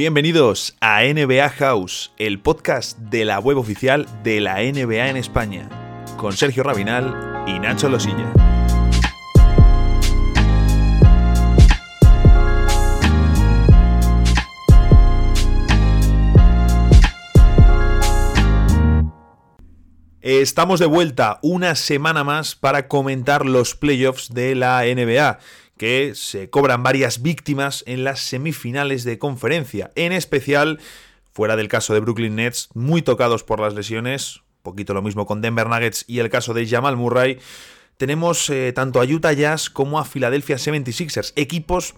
Bienvenidos a NBA House, el podcast de la web oficial de la NBA en España, con Sergio Rabinal y Nacho Losilla. Estamos de vuelta una semana más para comentar los playoffs de la NBA que se cobran varias víctimas en las semifinales de conferencia, en especial, fuera del caso de Brooklyn Nets, muy tocados por las lesiones, poquito lo mismo con Denver Nuggets y el caso de Jamal Murray, tenemos eh, tanto a Utah Jazz como a Philadelphia 76ers, equipos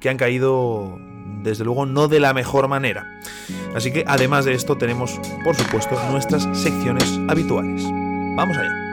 que han caído, desde luego, no de la mejor manera. Así que, además de esto, tenemos, por supuesto, nuestras secciones habituales. Vamos allá.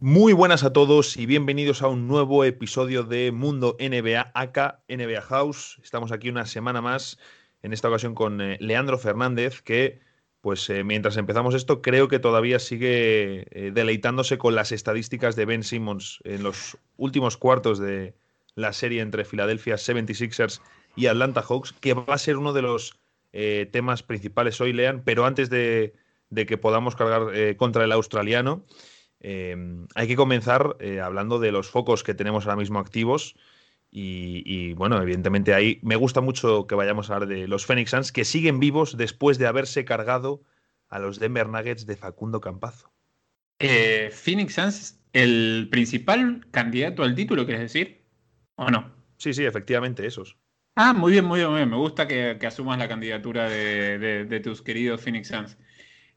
Muy buenas a todos y bienvenidos a un nuevo episodio de Mundo NBA, acá NBA House. Estamos aquí una semana más, en esta ocasión con eh, Leandro Fernández, que pues eh, mientras empezamos esto creo que todavía sigue eh, deleitándose con las estadísticas de Ben Simmons en los últimos cuartos de la serie entre Philadelphia 76ers y Atlanta Hawks, que va a ser uno de los temas principales hoy, Lean, pero antes de, de que podamos cargar contra el australiano. Em, hay que comenzar eh, hablando de los focos que tenemos ahora mismo activos. Y, bueno, evidentemente ahí me gusta mucho que vayamos a hablar de los Phoenix Suns que siguen vivos después de haberse cargado a los Denver Nuggets de Facundo Campazo. Eh, Phoenix Suns, el principal candidato al título, ¿quieres decir? ¿O no? Sí, sí, efectivamente, esos. Ah, muy bien, muy bien, muy bien. Me gusta que, asumas la candidatura de tus queridos Phoenix Suns.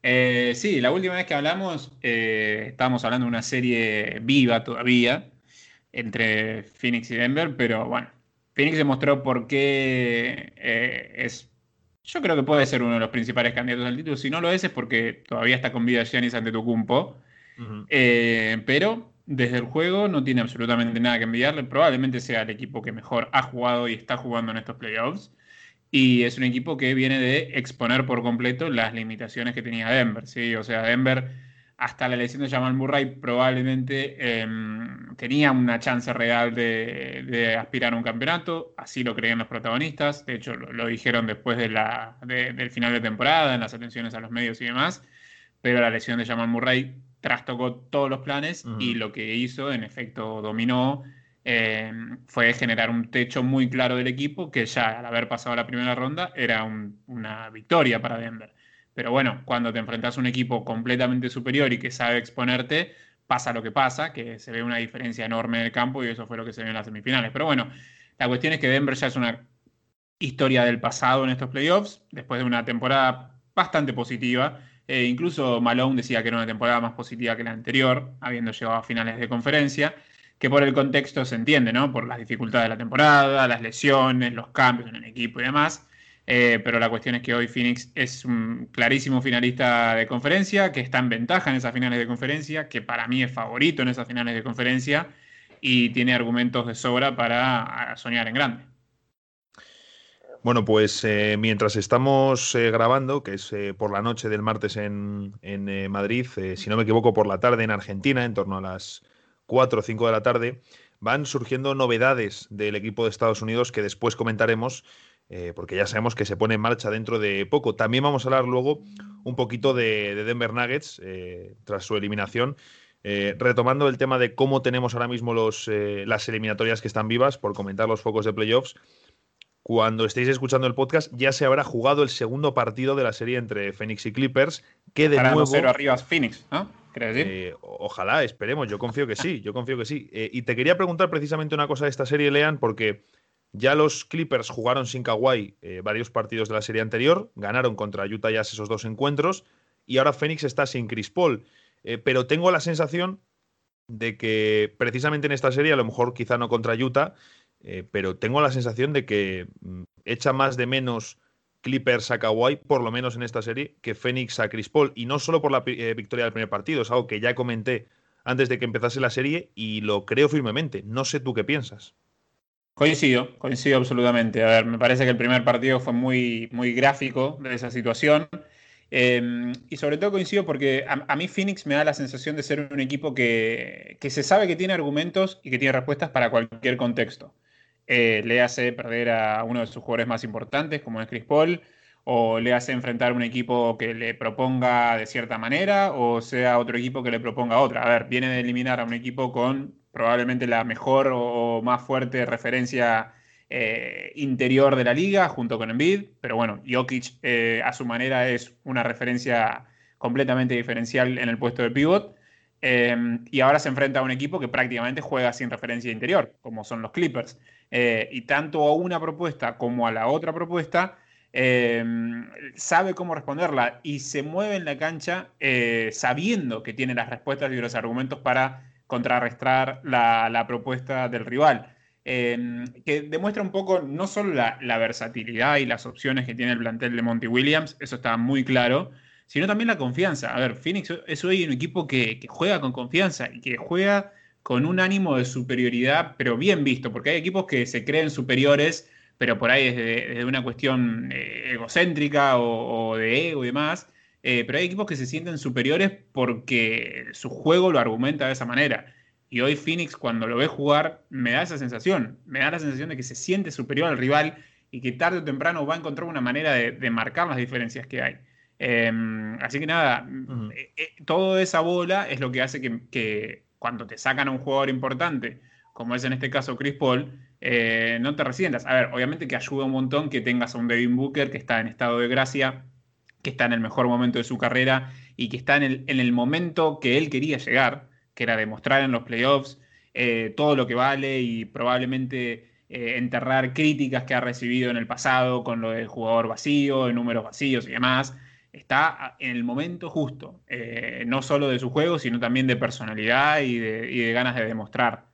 Eh, sí, la última vez que hablamos eh, estábamos hablando de una serie viva todavía entre Phoenix y Denver, pero bueno, Phoenix demostró por qué eh, es, yo creo que puede ser uno de los principales candidatos al título. Si no lo es, es porque todavía está con vida Giannis ante tu cumpo. pero desde el juego no tiene absolutamente nada que envidiarle. Probablemente sea el equipo que mejor ha jugado y está jugando en estos playoffs. Y es un equipo que viene de exponer por completo las limitaciones que tenía Denver. ¿sí? O sea, Denver, hasta la elección de Jamal Murray, probablemente em, tenía una chance real de, aspirar a un campeonato. Así lo creían los protagonistas. De hecho, lo, dijeron después de la, del final de temporada, en las atenciones a los medios y demás. Pero la lesión de Jamal Murray trastocó todos los planes y lo que hizo, en efecto, dominó Em, fue generar un techo muy claro del equipo que ya al haber pasado la primera ronda era una victoria para Denver. Pero bueno, cuando te enfrentas a un equipo completamente superior y que sabe exponerte, pasa lo que pasa, que se ve una diferencia enorme en el campo y eso fue lo que se vio en las semifinales. Pero bueno, la cuestión es que Denver ya es una historia del pasado en estos playoffs, después de una temporada bastante positiva. Eh, incluso Malone decía que era una temporada más positiva que la anterior, habiendo llegado a finales de conferencia que por el contexto se entiende, ¿no? Por las dificultades de la temporada, las lesiones, los cambios en el equipo y demás. Eh, pero la cuestión es que hoy Phoenix es un clarísimo finalista de conferencia, que está en ventaja en esas finales de conferencia, que para mí es favorito en esas finales de conferencia y tiene argumentos de sobra para soñar en grande. Bueno, pues eh, mientras estamos eh, grabando, que es por la noche del martes en, en Madrid, si no me equivoco, por la tarde en Argentina, en torno a las 4 o 5 de la tarde, van surgiendo novedades del equipo de Estados Unidos que después comentaremos, eh, porque ya sabemos que se pone en marcha dentro de poco. También vamos a hablar luego un poquito de, Denver Nuggets eh, tras su eliminación. Eh, retomando el tema de cómo tenemos ahora mismo los, las eliminatorias que están vivas, por comentar los focos de playoffs, cuando estéis escuchando el podcast ya se habrá jugado el segundo partido de la serie entre Phoenix y Clippers, que de nuevo... arriba Phoenix, ¿no? Eh, ojalá, esperemos, yo confío que sí, yo confío que sí. Eh, y te quería preguntar precisamente una cosa de esta serie, Lean, porque ya los Clippers jugaron sin Kawhi eh, varios partidos de la serie anterior, ganaron contra Utah Jazz esos dos encuentros, y ahora Phoenix está sin Chris Paul. pero tengo la sensación de que precisamente en esta serie, a lo mejor quizá no contra Utah, pero tengo la sensación de que mm, echa más de menos Clippers a Kawhi, por lo menos en esta serie, que Phoenix a Chris Paul. Y no solo por la eh, victoria del primer partido, es algo que ya comenté antes de que empezase la serie y lo creo firmemente. No sé tú qué piensas. Coincido, coincido absolutamente. A ver, me parece que el primer partido fue muy, muy gráfico de esa situación. Em, y sobre todo coincido porque a, mí Phoenix me da la sensación de ser un equipo que, se sabe que tiene argumentos y que tiene respuestas para cualquier contexto. Eh, le hace perder a uno de sus jugadores más importantes, como es Chris Paul, o le hace enfrentar un equipo que le proponga de cierta manera, o sea otro equipo que le proponga otra. A ver, viene de eliminar a un equipo con probablemente la mejor o más fuerte referencia eh, interior de la liga, junto con Embiid, pero bueno, Jokic eh, a su manera es una referencia completamente diferencial en el puesto de pivot. Eh, y ahora se enfrenta a un equipo que prácticamente juega sin referencia interior, como son los Clippers. Y tanto a una propuesta como a la otra propuesta, sabe cómo responderla y se mueve en la cancha sabiendo que tiene las respuestas y los argumentos para contrarrestar la, propuesta del rival. Em, que demuestra un poco no solo la, versatilidad y las opciones que tiene el plantel de Monty Williams, eso está muy claro, sino también la confianza. A ver, Phoenix es hoy un equipo que, juega con confianza y que juega con un ánimo de superioridad, pero bien visto, porque hay equipos que se creen superiores, pero por ahí desde, una cuestión eh, egocéntrica o, de ego y demás, eh, pero hay equipos que se sienten superiores porque su juego lo argumenta de esa manera. Y hoy Phoenix, cuando lo ve jugar, me da esa sensación. Me da la sensación de que se siente superior al rival y que tarde o temprano va a encontrar una manera de, marcar las diferencias que hay. Em, así que nada, eh, toda esa bola es lo que hace que, cuando te sacan a un jugador importante, como es en este caso Chris Paul, no te resientas. A ver, obviamente que ayuda un montón que tengas a un Devin Booker que está en estado de gracia, que está en el mejor momento de su carrera y que está en el, momento que él quería llegar, que era demostrar en los playoffs eh, todo lo que vale y probablemente eh, enterrar críticas que ha recibido en el pasado con lo del jugador vacío, de números vacíos y demás. Está en el momento justo, eh, no solo de su juego, sino también de personalidad y de, ganas de demostrar.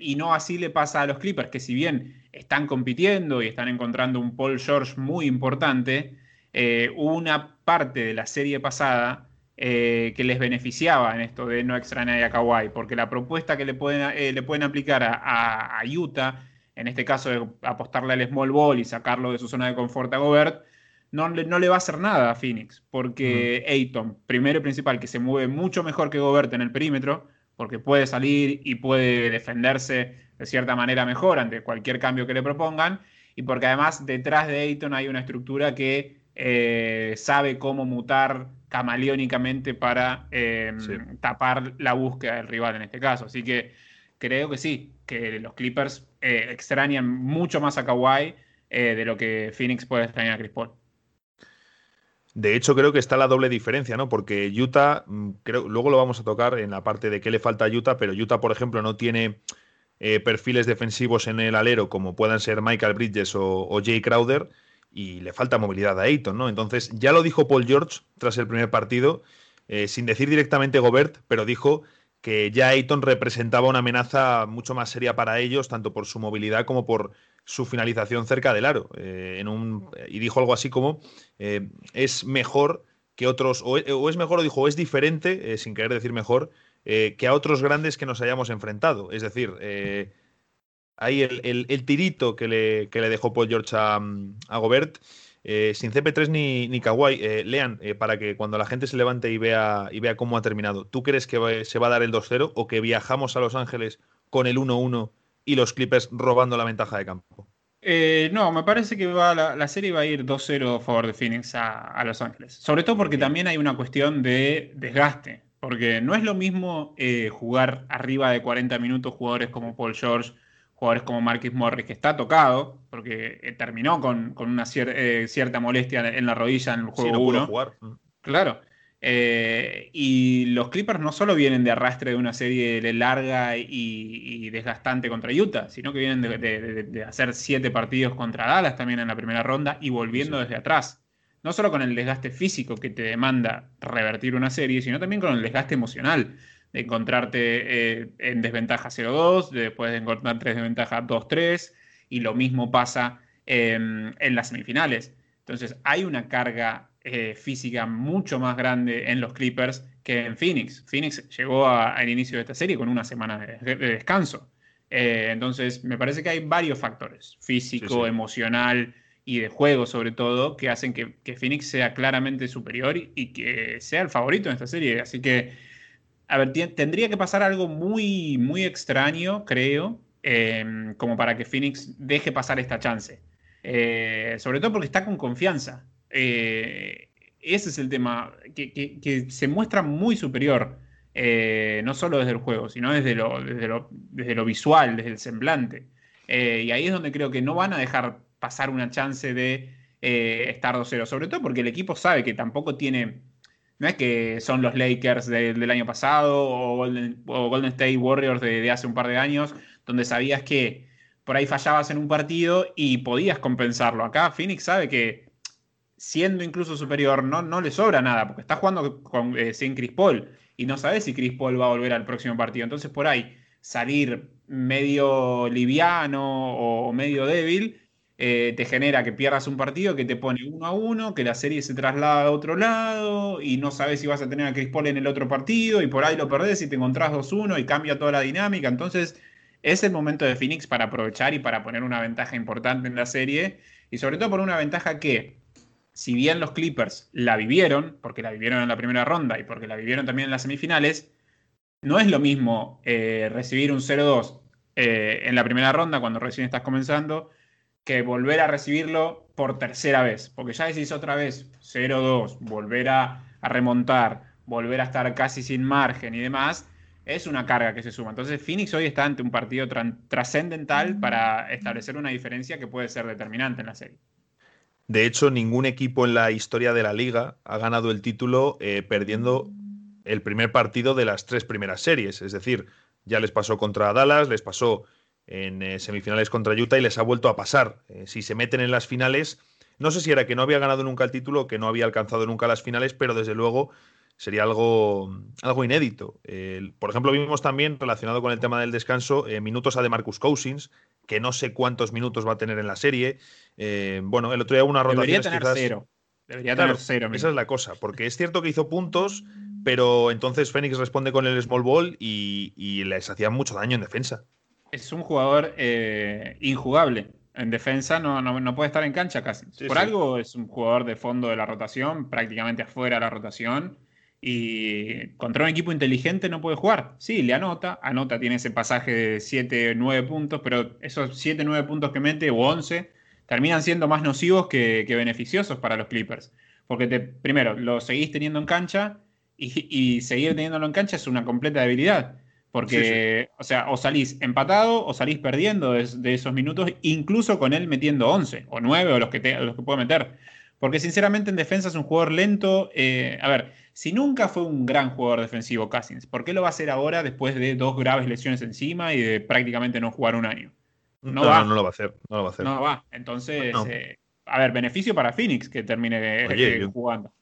y no así le pasa a los Clippers, que si bien están compitiendo y están encontrando un Paul George muy importante, eh, una parte de la serie pasada eh, que les beneficiaba en esto de no extrañar a Kawhi, porque la propuesta que le pueden, eh, le pueden aplicar a, Utah, en este caso de apostarle al small ball y sacarlo de su zona de confort a Gobert, no, no le va a hacer nada a Phoenix, porque Ayton, primero y principal, que se mueve mucho mejor que Gobert en el perímetro, porque puede salir y puede defenderse de cierta manera mejor ante cualquier cambio que le propongan, y porque además detrás de Ayton hay una estructura que eh, sabe cómo mutar camaleónicamente para em, tapar la búsqueda del rival en este caso. Así que creo que sí, que los Clippers eh, extrañan mucho más a Kawhi eh, de lo que Phoenix puede extrañar a Chris Paul. De hecho, creo que está la doble diferencia, ¿no? Porque Utah, mm, creo, luego lo vamos a tocar en la parte de qué le falta a Utah, pero Utah, por ejemplo, no tiene perfiles defensivos en el alero como puedan ser Michael Bridges o, o Jay Crowder y le falta movilidad a Ayton, ¿no? Entonces, ya lo dijo Paul George tras el primer partido, eh, sin decir directamente Gobert, pero dijo que ya Ayton representaba una amenaza mucho más seria para ellos, tanto por su movilidad como por su finalización cerca del aro. Eh, en un, y dijo algo así como, eh, es mejor que otros, o, es mejor, o dijo, es diferente, sin querer decir mejor, que a otros grandes que nos hayamos enfrentado. Es decir, ahí el, tirito que le, le, dejó Paul George a, Gobert. Eh, sin CP3 ni, ni Kawhi, eh, lean, eh, para que cuando la gente se levante y vea, y vea cómo ha terminado, ¿tú crees que se va a dar el 2-0 o que viajamos a Los Ángeles con el 1-1 y los Clippers robando la ventaja de campo? no, me parece que va la, serie va a ir 2-0 a favor de Phoenix a, Los Ángeles. Sobre todo porque también hay una cuestión de desgaste. Porque no es lo mismo jugar arriba de 40 minutos jugadores como Paul George jugadores como Marquis Morris, que está tocado, porque eh, terminó con, una eh, cierta molestia en la rodilla en el juego 1. jugar. Mm. Claro. Eh, y los Clippers no solo vienen de arrastre de una serie larga y, desgastante contra Utah, sino que vienen de, hacer siete partidos contra Dallas también en la primera ronda y volviendo desde atrás. No solo con el desgaste físico que te demanda revertir una serie, sino también con el desgaste emocional de encontrarte eh, en desventaja 0-2, después de encontrarte en desventaja 2-3, y lo mismo pasa en las semifinales. Entonces hay una carga eh, física mucho más grande en los Clippers que en Phoenix. Phoenix llegó al inicio de esta serie con una semana de, descanso. Eh, entonces, me parece que hay varios factores, físico, emocional y de juego sobre todo, que hacen que, Phoenix sea claramente superior y, que sea el favorito en esta serie. Así que, a ver, tendría que pasar algo muy, muy extraño, creo, em, como para que Phoenix deje pasar esta chance. Eh, sobre todo porque está con confianza. Eh, ese es el tema, que se muestra muy superior. Eh, no solo desde el juego, sino desde lo, desde lo, visual, desde el semblante. Eh, y ahí es donde creo que no van a dejar pasar una chance de estar 2-0, sobre todo porque el equipo sabe que tampoco tiene, no es que son los Lakers del año pasado o Golden, State Warriors de, hace un par de años, donde sabías que por ahí fallabas en un partido y podías compensarlo. Acá Phoenix sabe que siendo incluso superior no, no le sobra nada, porque está jugando con, sin Chris Paul y no sabes si Chris Paul va a volver al próximo partido. Entonces, por ahí, salir medio liviano o medio débil eh, te genera que pierdas un partido que te pone uno a uno, que la serie se traslada a otro lado y no sabes si vas a tener a Chris Paul en el otro partido y por ahí lo perdés y te encontrás 2-1 y cambia toda la dinámica. Entonces, es el momento de Phoenix para aprovechar y para poner una ventaja importante en la serie y sobre todo por una ventaja que si bien los Clippers la vivieron, porque la vivieron en la primera ronda y porque la vivieron también en las semifinales, no es lo mismo eh, recibir un 0-2 eh, en la primera ronda cuando recién estás comenzando que volver a recibirlo por tercera vez. Porque ya decís otra vez 0-2, volver a, remontar, volver a estar casi sin margen y demás, es una carga que se suma. Entonces Phoenix hoy está ante un partido trascendental para establecer una diferencia que puede ser determinante en la serie. De hecho, ningún equipo en la historia de la liga ha ganado el título eh, perdiendo el primer partido de las tres primeras series. Es decir, ya les pasó contra Dallas, les pasó en eh, semifinales contra Utah y les ha vuelto a pasar. Eh, si se meten en las finales, no sé si era que no había ganado nunca el título que no había alcanzado nunca las finales, pero desde luego sería algo, algo inédito. por ejemplo, vimos también, relacionado con el tema del descanso, minutos a de Marcus Cousins, que no sé cuántos minutos va a tener en la serie. Eh, bueno, el otro día una rotación. Debería tener cero. Debería tener cero. Esa es la cosa, porque es cierto que hizo puntos, pero entonces Fénix responde con el small ball y, les hacía mucho daño en defensa. Es un jugador eh, injugable. En defensa no, no, puede estar en cancha casi. Por algo es un jugador de fondo de la rotación, prácticamente afuera de la rotación. Y contra un equipo inteligente no puede jugar. Sí, le anota, anota, tiene ese pasaje de 7, 9 puntos, pero esos 7, 9 puntos que mete, o 11, terminan siendo más nocivos que, beneficiosos para los Clippers. Porque te, primero, lo seguís teniendo en cancha y, seguir teniéndolo en cancha es una completa debilidad. Porque, o sea, o salís empatado o salís perdiendo de, esos minutos, incluso con él metiendo 11 o 9 o los que, te, los que puede meter. Porque sinceramente en defensa es un jugador lento. Eh, a ver, si nunca fue un gran jugador defensivo Cousins, ¿por qué lo va a hacer ahora después de dos graves lesiones encima y de prácticamente no jugar un año? No, va. No, lo va a hacer. No lo va a hacer. No va. Entonces, eh, a ver, beneficio para Phoenix que termine jugando.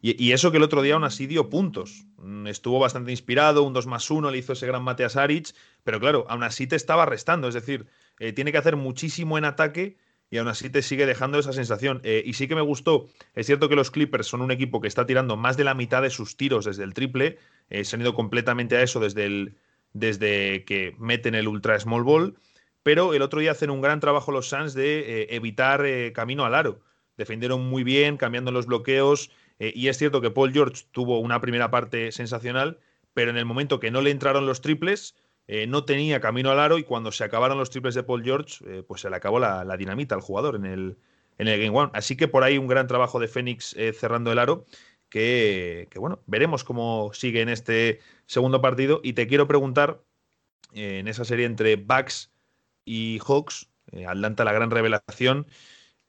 Y, eso que el otro día aún así dio puntos. Mm, estuvo bastante inspirado, un 2 más 1, le hizo ese gran mate a Saric, pero claro, aún así te estaba restando. Es decir, eh, tiene que hacer muchísimo en ataque y aún así te sigue dejando esa sensación. Eh, y sí que me gustó, es cierto que los Clippers son un equipo que está tirando más de la mitad de sus tiros desde el triple, eh, se han ido completamente a eso desde, el, desde que meten el ultra small ball, pero el otro día hacen un gran trabajo los Suns de eh, evitar camino al aro. Defendieron muy bien, cambiando los bloqueos, y es cierto que Paul George tuvo una primera parte sensacional, pero en el momento que no le entraron los triples, eh, no tenía camino al aro y cuando se acabaron los triples de Paul George, eh, pues se le acabó la, dinamita al jugador en el, en el Game One. Así que por ahí un gran trabajo de Fénix eh, cerrando el aro, que, bueno, veremos cómo sigue en este segundo partido. Y te quiero preguntar, en esa serie entre Bucks y Hawks, Atlanta la gran revelación,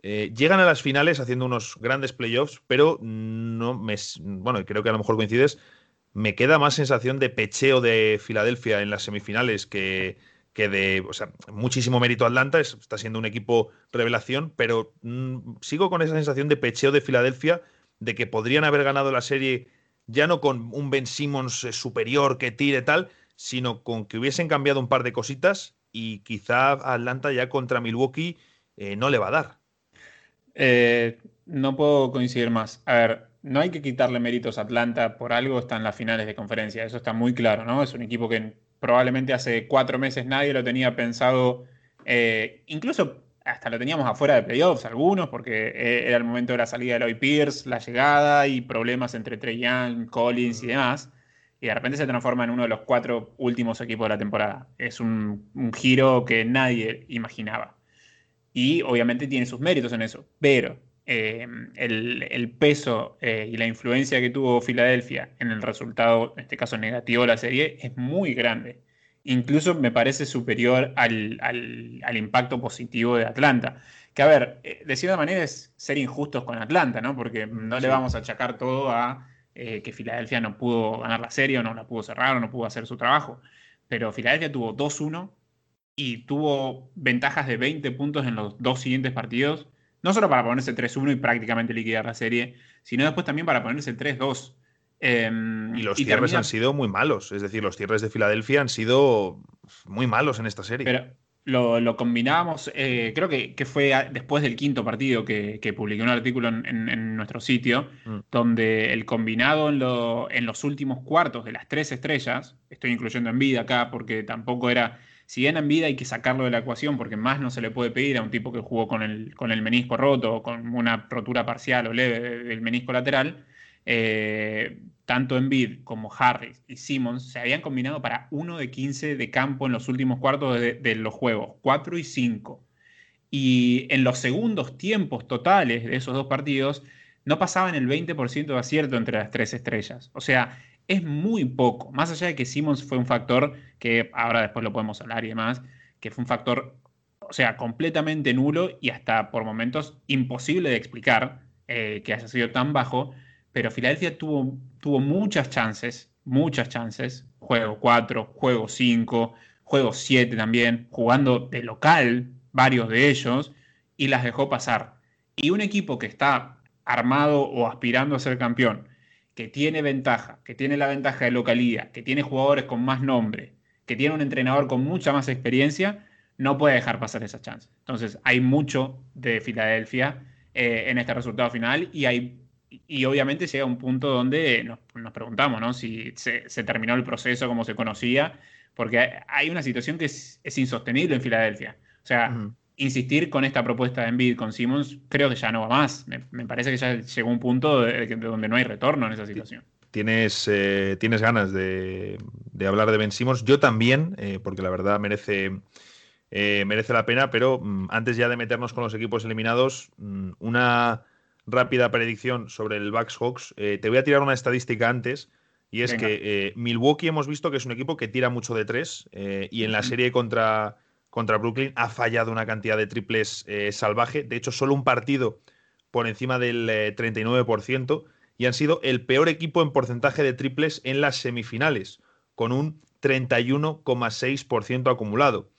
llegan a las finales haciendo unos grandes playoffs, pero no me, bueno, creo que a lo mejor coincides, me queda más sensación de pecheo de Filadelfia en las semifinales que, que de, o sea, muchísimo mérito Atlanta, está siendo un equipo revelación, pero mm, sigo con esa sensación de pecheo de Filadelfia, de que podrían haber ganado la serie ya no con un Ben Simmons eh, superior que tire tal, sino con que hubiesen cambiado un par de cositas y quizá Atlanta ya contra Milwaukee eh, no le va a dar. Eh, no puedo coincidir más. A ver, no hay que quitarle méritos a Atlanta, por algo está en las finales de conferencia, eso está muy claro, ¿no? Es un equipo que probablemente hace cuatro meses nadie lo tenía pensado, eh, incluso hasta lo teníamos afuera de playoffs algunos, porque eh, era el momento de la salida de Lloyd Pierce, la llegada y problemas entre Trey Young, Collins y demás. Y de repente se transforma en uno de los cuatro últimos equipos de la temporada. Es un, un giro que nadie imaginaba. Y obviamente tiene sus méritos en eso. Pero eh, el, peso eh, y la influencia que tuvo Filadelfia en el resultado, en este caso negativo de la serie, es muy grande. Incluso me parece superior al, impacto positivo de Atlanta. Que a ver, eh, de cierta manera es ser injustos con Atlanta, ¿no? Porque no le vamos a achacar todo a que Filadelfia no pudo ganar la serie o no la pudo cerrar o no pudo hacer su trabajo. Pero Filadelfia tuvo 2-1 y tuvo ventajas de 20 puntos en los dos siguientes partidos no solo para ponerse 3-1 y prácticamente liquidar la serie, sino después también para ponerse 3-2. Em, y los cierres han sido muy malos. Es decir, los cierres de Filadelfia han sido muy malos en esta serie. Pero lo, lo combinábamos, eh, creo que, fue después del quinto partido que, publiqué un artículo en, nuestro sitio, mm. donde el combinado en, en, los últimos cuartos de las tres estrellas, estoy incluyendo en vida acá porque tampoco era si bien en vida hay que sacarlo de la ecuación porque más no se le puede pedir a un tipo que jugó con el, con el menisco roto o con una rotura parcial o leve del menisco lateral, eh, tanto Embiid como Harris y Simmons se habían combinado para 1 de 15 de campo en los últimos cuartos de, los juegos, 4 y 5. Y en los segundos tiempos totales de esos dos partidos no pasaban el 20% de acierto entre las tres estrellas. O sea, es muy poco. Más allá de que Simmons fue un factor que ahora después lo podemos hablar y demás, que fue un factor, o sea, completamente nulo y hasta por momentos imposible de explicar eh, que haya sido tan bajo. Pero Filadelfia tuvo, tuvo muchas chances, muchas chances. Juego 4, juego 5, juego 7 también, jugando de local, varios de ellos, y las dejó pasar. Y un equipo que está armado o aspirando a ser campeón, que tiene ventaja, que tiene la ventaja de localidad, que tiene jugadores con más nombre, que tiene un entrenador con mucha más experiencia, no puede dejar pasar esa chance. Entonces, hay mucho de Filadelfia eh, en este resultado final y hay y obviamente llega un punto donde nos, preguntamos ¿no? si se, terminó el proceso como se conocía, porque hay una situación que es, insostenible en Filadelfia. O sea, insistir con esta propuesta de Embiid con Simmons, creo que ya no va más. Me, parece que ya llegó un punto de, donde no hay retorno en esa situación. Tienes, eh, tienes ganas de, hablar de Ben Simmons. Yo también, eh, porque la verdad merece, eh, merece la pena, pero mm, antes ya de meternos con los equipos eliminados, mm, una rápida predicción sobre el Bucks Hawks. te voy a tirar una estadística antes. Y es que Milwaukee hemos visto que es un equipo que tira mucho de tres y en la serie contra, contra Brooklyn ha fallado una cantidad de triples eh, salvaje. De hecho, solo un partido por encima del 39% eh, y han sido el peor equipo en porcentaje de triples en las semifinales, con un 31,6% acumulado.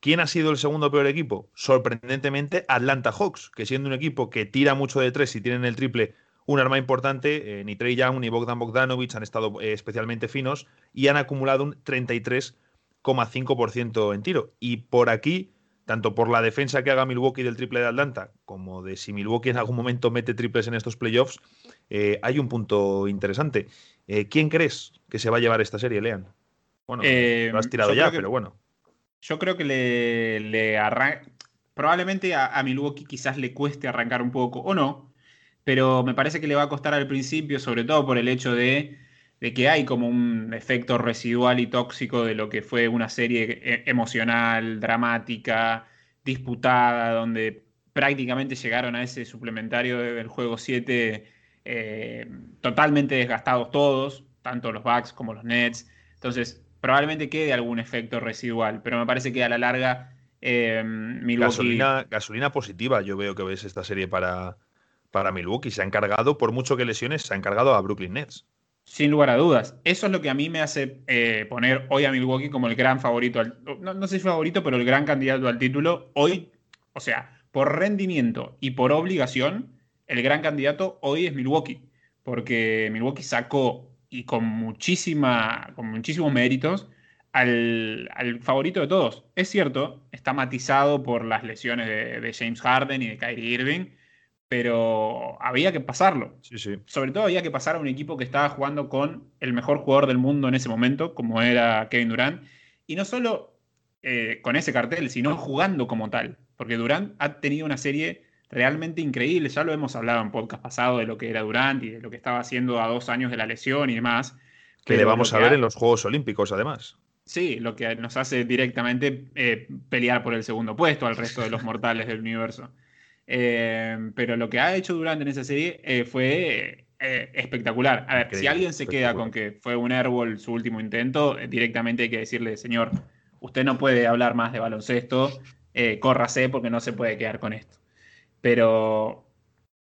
¿Quién ha sido el segundo peor equipo? Sorprendentemente, Atlanta Hawks, que siendo un equipo que tira mucho de tres y tienen el triple un arma importante, eh, ni Trey Young ni Bogdan Bogdanovic han estado especialmente finos y han acumulado un 33 5% en tiro. Y por aquí, tanto por la defensa que haga Milwaukee del triple de Atlanta, como de si Milwaukee en algún momento mete triples en estos playoffs, eh, hay un punto interesante. Eh, ¿Quién crees que se va a llevar esta serie, Lean? Bueno, eh, lo has tirado ya, pero bueno. Yo creo que le, le Probablemente a, a Milwaukee quizás le cueste arrancar un poco, o no, pero me parece que le va a costar al principio, sobre todo por el hecho de de que hay como un efecto residual y tóxico de lo que fue una serie e, emocional, dramática, disputada, donde prácticamente llegaron a ese suplementario del juego 7 eh, totalmente desgastados todos, tanto los Bucks como los Nets. Entonces, probablemente quede algún efecto residual, pero me parece que a la larga eh, Milwaukee... Gasolina, positiva, yo veo que ves esta serie para, para Milwaukee. Se ha encargado, por mucho que lesiones, se ha encargado a Brooklyn Nets. Sin lugar a dudas. Eso es lo que a mí me hace eh, poner hoy a Milwaukee como el gran favorito, no, sé si favorito, pero el gran candidato al título. Hoy, o sea, por rendimiento y por obligación, el gran candidato hoy es Milwaukee. Porque Milwaukee sacó y con, muchísima, con muchísimos méritos al, favorito de todos. Es cierto, está matizado por las lesiones de, de James Harden y de Kyrie Irving pero había que pasarlo. Sobre todo había que pasar a un equipo que estaba jugando con el mejor jugador del mundo en ese momento, como era Kevin Durant, Y no solo eh, con ese cartel, sino jugando como tal. Porque Durant ha tenido una serie realmente increíble. Ya lo hemos hablado en podcast pasado de lo que era Durant y de lo que estaba haciendo a dos años de la lesión y demás. Que le vamos a ver en los Juegos Olímpicos, además. Sí, lo que nos hace directamente eh, pelear por el segundo puesto al resto de los mortales del universo. Eh, pero lo que ha hecho Durant en esa serie eh, fue espectacular. A ver, si alguien se queda con que fue un airball su último intento, directamente hay que decirle, señor, usted no puede hablar más de baloncesto, córrase porque no se puede quedar con esto. Pero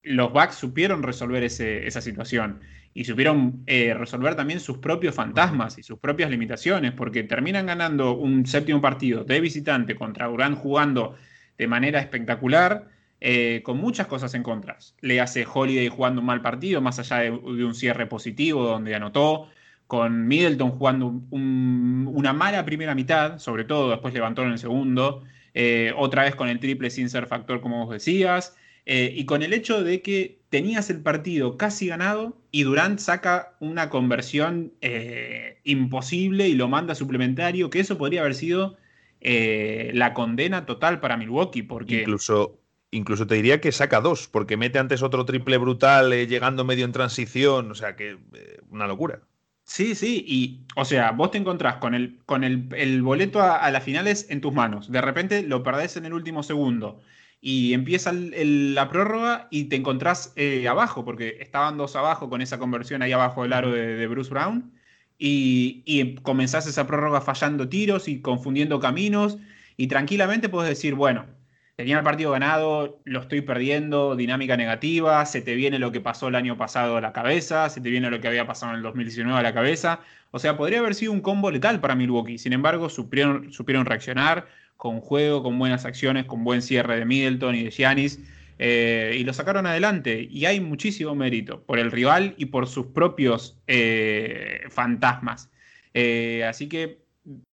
los Bucks supieron resolver esa situación y supieron eh, resolver también sus propios fantasmas y sus propias limitaciones, porque terminan ganando un séptimo partido de visitante contra Durant jugando de manera espectacular, eh, con muchas cosas en contra. Le hace Holiday jugando un mal partido, más allá de, un cierre positivo donde anotó, con Middleton jugando una mala primera mitad, sobre todo después levantó en el segundo, eh, otra vez con el triple sin ser factor como vos decías. Eh, y con el hecho de que tenías el partido casi ganado y Durant saca una conversión imposible y lo manda suplementario, que eso podría haber sido la condena total para Milwaukee. Porque... Incluso, incluso te diría que saca dos, porque mete antes otro triple brutal llegando medio en transición, o sea que una locura. Sí, sí, y o sea, vos te encontrás con el, con el, boleto a, a, las finales en tus manos, de repente lo perdés en el último segundo y empieza la prórroga y te encontrás eh, abajo, porque estaban dos abajo con esa conversión ahí abajo del aro de, Bruce Brown, y, y, comenzás esa prórroga fallando tiros y confundiendo caminos, y tranquilamente puedes decir, bueno, tenía el partido ganado, lo estoy perdiendo, dinámica negativa, se te viene lo que pasó el año pasado a la cabeza, se te viene lo que había pasado en el 2019 a la cabeza, o sea, podría haber sido un combo letal para Milwaukee, sin embargo, supieron, supieron reaccionar, con juego, con buenas acciones, con buen cierre de Middleton y de Giannis. Eh, y lo sacaron adelante. Y hay muchísimo mérito por el rival y por sus propios eh, fantasmas. Eh, así que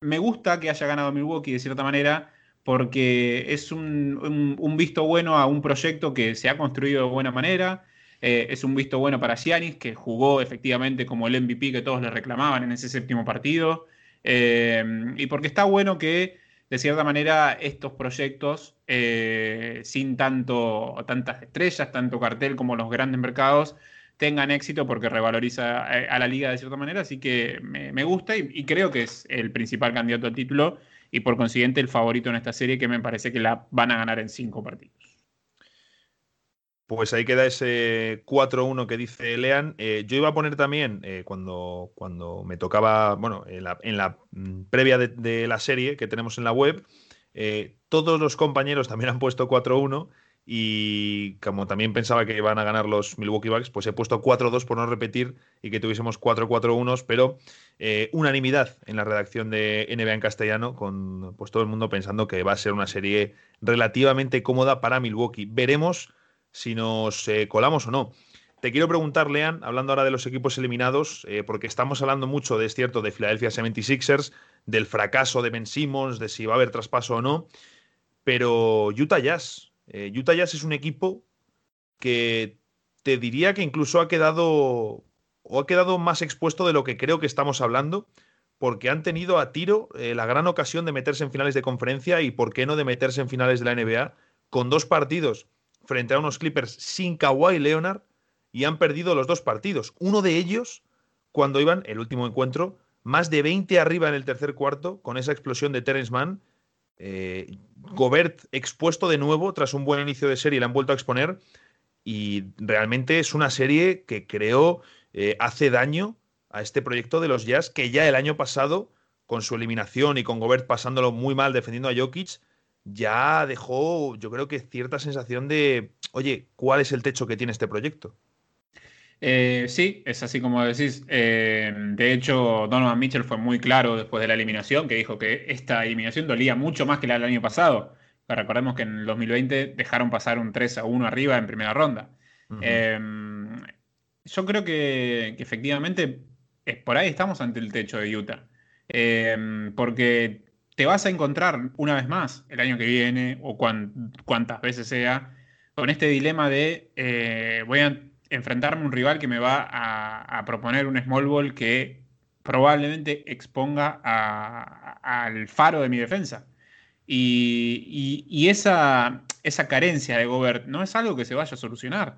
me gusta que haya ganado Milwaukee de cierta manera, porque es un, visto bueno a un proyecto que se ha construido de buena manera. es un visto bueno para Giannis, que jugó efectivamente como el MVP que todos le reclamaban en ese séptimo partido. y porque está bueno que de cierta manera, estos proyectos, eh, sin tanto, tantas estrellas, tanto cartel como los grandes mercados, tengan éxito porque revaloriza eh, a, la liga de cierta manera. Así que me, gusta y, creo que es el principal candidato al título y por consiguiente el favorito en esta serie que me parece que la van a ganar en cinco partidos. Pues ahí queda ese 4-1 que dice Lean. Eh, yo iba a poner también, eh, cuando, cuando me tocaba, bueno, en la, mm, previa de, la serie que tenemos en la web, eh, todos los compañeros también han puesto 4-1 y como también pensaba que iban a ganar los Milwaukee Bucks, pues he puesto 4-2 por no repetir y que tuviésemos 4-4-1, pero unanimidad en la redacción de NBA en castellano, con pues todo el mundo pensando que va a ser una serie relativamente cómoda para Milwaukee. Veremos si nos eh, colamos o no. Te quiero preguntar, Lean, hablando ahora de los equipos eliminados, eh, porque estamos hablando mucho, de, cierto, de Philadelphia 76ers, del fracaso de Ben Simmons, de si va a haber traspaso o no, pero Utah Jazz. Eh, Utah Jazz es un equipo que te diría que incluso ha quedado o ha quedado más expuesto de lo que creo que estamos hablando, porque han tenido a tiro la gran ocasión de meterse en finales de conferencia y por qué no de meterse en finales de la NBA con dos partidos frente a unos Clippers sin Kawhi Leonard y han perdido los dos partidos. Uno de ellos cuando iban, el último encuentro, más de 20 arriba en el tercer cuarto con esa explosión de Terence Mann. Eh, Gobert expuesto de nuevo tras un buen inicio de serie, le han vuelto a exponer y realmente es una serie que creo eh, hace daño a este proyecto de los Jazz que ya el año pasado, con su eliminación y con Gobert pasándolo muy mal defendiendo a Jokic, ya dejó, yo creo que cierta sensación de, oye, ¿cuál es el techo que tiene este proyecto? Eh, sí, es así como decís. Eh, de hecho, Donovan Mitchell fue muy claro después de la eliminación, que dijo que esta eliminación dolía mucho más que la del año pasado. recordemos que en el 2020 dejaron pasar un 3 a 1 arriba en primera ronda. Eh, yo creo que, efectivamente por ahí estamos ante el techo de Utah. porque te vas a encontrar una vez más el año que viene o cuantas veces sea con este dilema de eh, voy a enfrentarme a un rival que me va a, proponer un small ball que probablemente exponga al faro de mi defensa. Y, esa, esa, carencia de Gobert no es algo que se vaya a solucionar.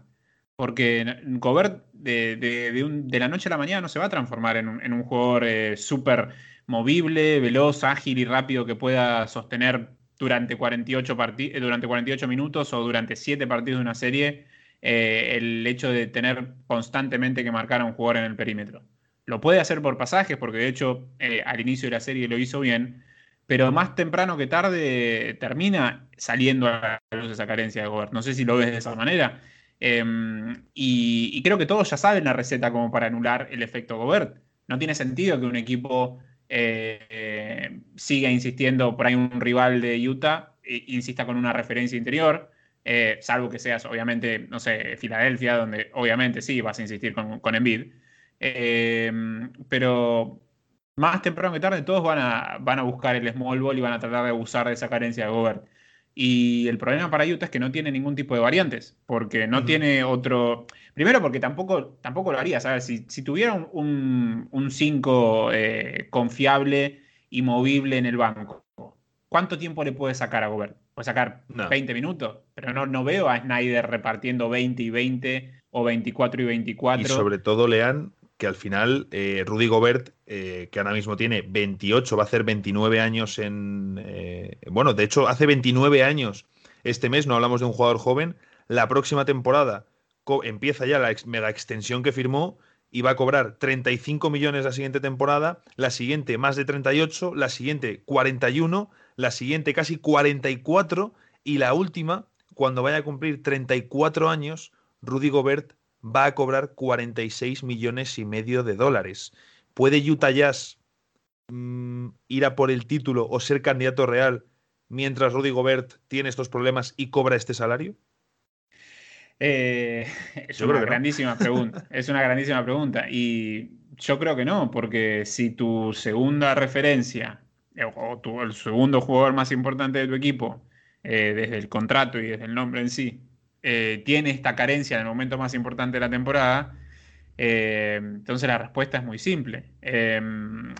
Porque Gobert de, la noche a la mañana no se va a transformar en un, jugador eh, súper movible, veloz, ágil y rápido que pueda sostener durante 48, eh, durante 48 minutos o durante 7 partidos de una serie eh, el hecho de tener constantemente que marcar a un jugador en el perímetro. Lo puede hacer por pasajes, porque de hecho al inicio de la serie lo hizo bien, pero más temprano que tarde termina saliendo a la luz esa carencia de Gobert. No sé si lo ves de esa manera. Em, y, creo que todos ya saben la receta como para anular el efecto Gobert. No tiene sentido que un equipo eh, siga insistiendo por ahí un rival de Utah, e, insista con una referencia interior, eh, salvo que seas obviamente, no sé, Filadelfia, donde obviamente sí vas a insistir con, con Embiid. Em, pero más temprano que tarde todos van a, van a buscar el small ball y van a tratar de abusar de esa carencia de Gobert. Y el problema para Utah es que no tiene ningún tipo de variantes, porque no tiene otro. Primero, porque tampoco, tampoco lo haría, ¿sabes? Si, si tuviera un 5 eh, confiable y movible en el banco, ¿cuánto tiempo le puede sacar a Gobert? Puede sacar 20 minutos, pero no, no veo a Snyder repartiendo 20 y 20 o 24 y 24. Y sobre todo, Lean, que al final eh, Rudy Gobert, eh, que ahora mismo tiene 28, va a hacer 29 años en... Eh, bueno, de hecho, hace 29 años este mes, no hablamos de un jugador joven, la próxima temporada empieza ya la mega extensión que firmó y va a cobrar 35 millones la siguiente temporada, la siguiente más de 38, la siguiente 41, la siguiente casi 44 y la última, cuando vaya a cumplir 34 años, Rudy Gobert va a cobrar 46 millones y medio de dólares. ¿Puede Utah Jazz mm, ir a por el título o ser candidato real mientras Rudy Gobert tiene estos problemas y cobra este salario? Eh, es una grandísima pregunta. Es una grandísima pregunta. Y yo creo que no, porque si tu segunda referencia eh, o tu, el segundo jugador más importante de tu equipo, eh, desde el contrato y desde el nombre en sí, eh, tiene esta carencia en el momento más importante de la temporada, eh, entonces la respuesta es muy simple. Eh,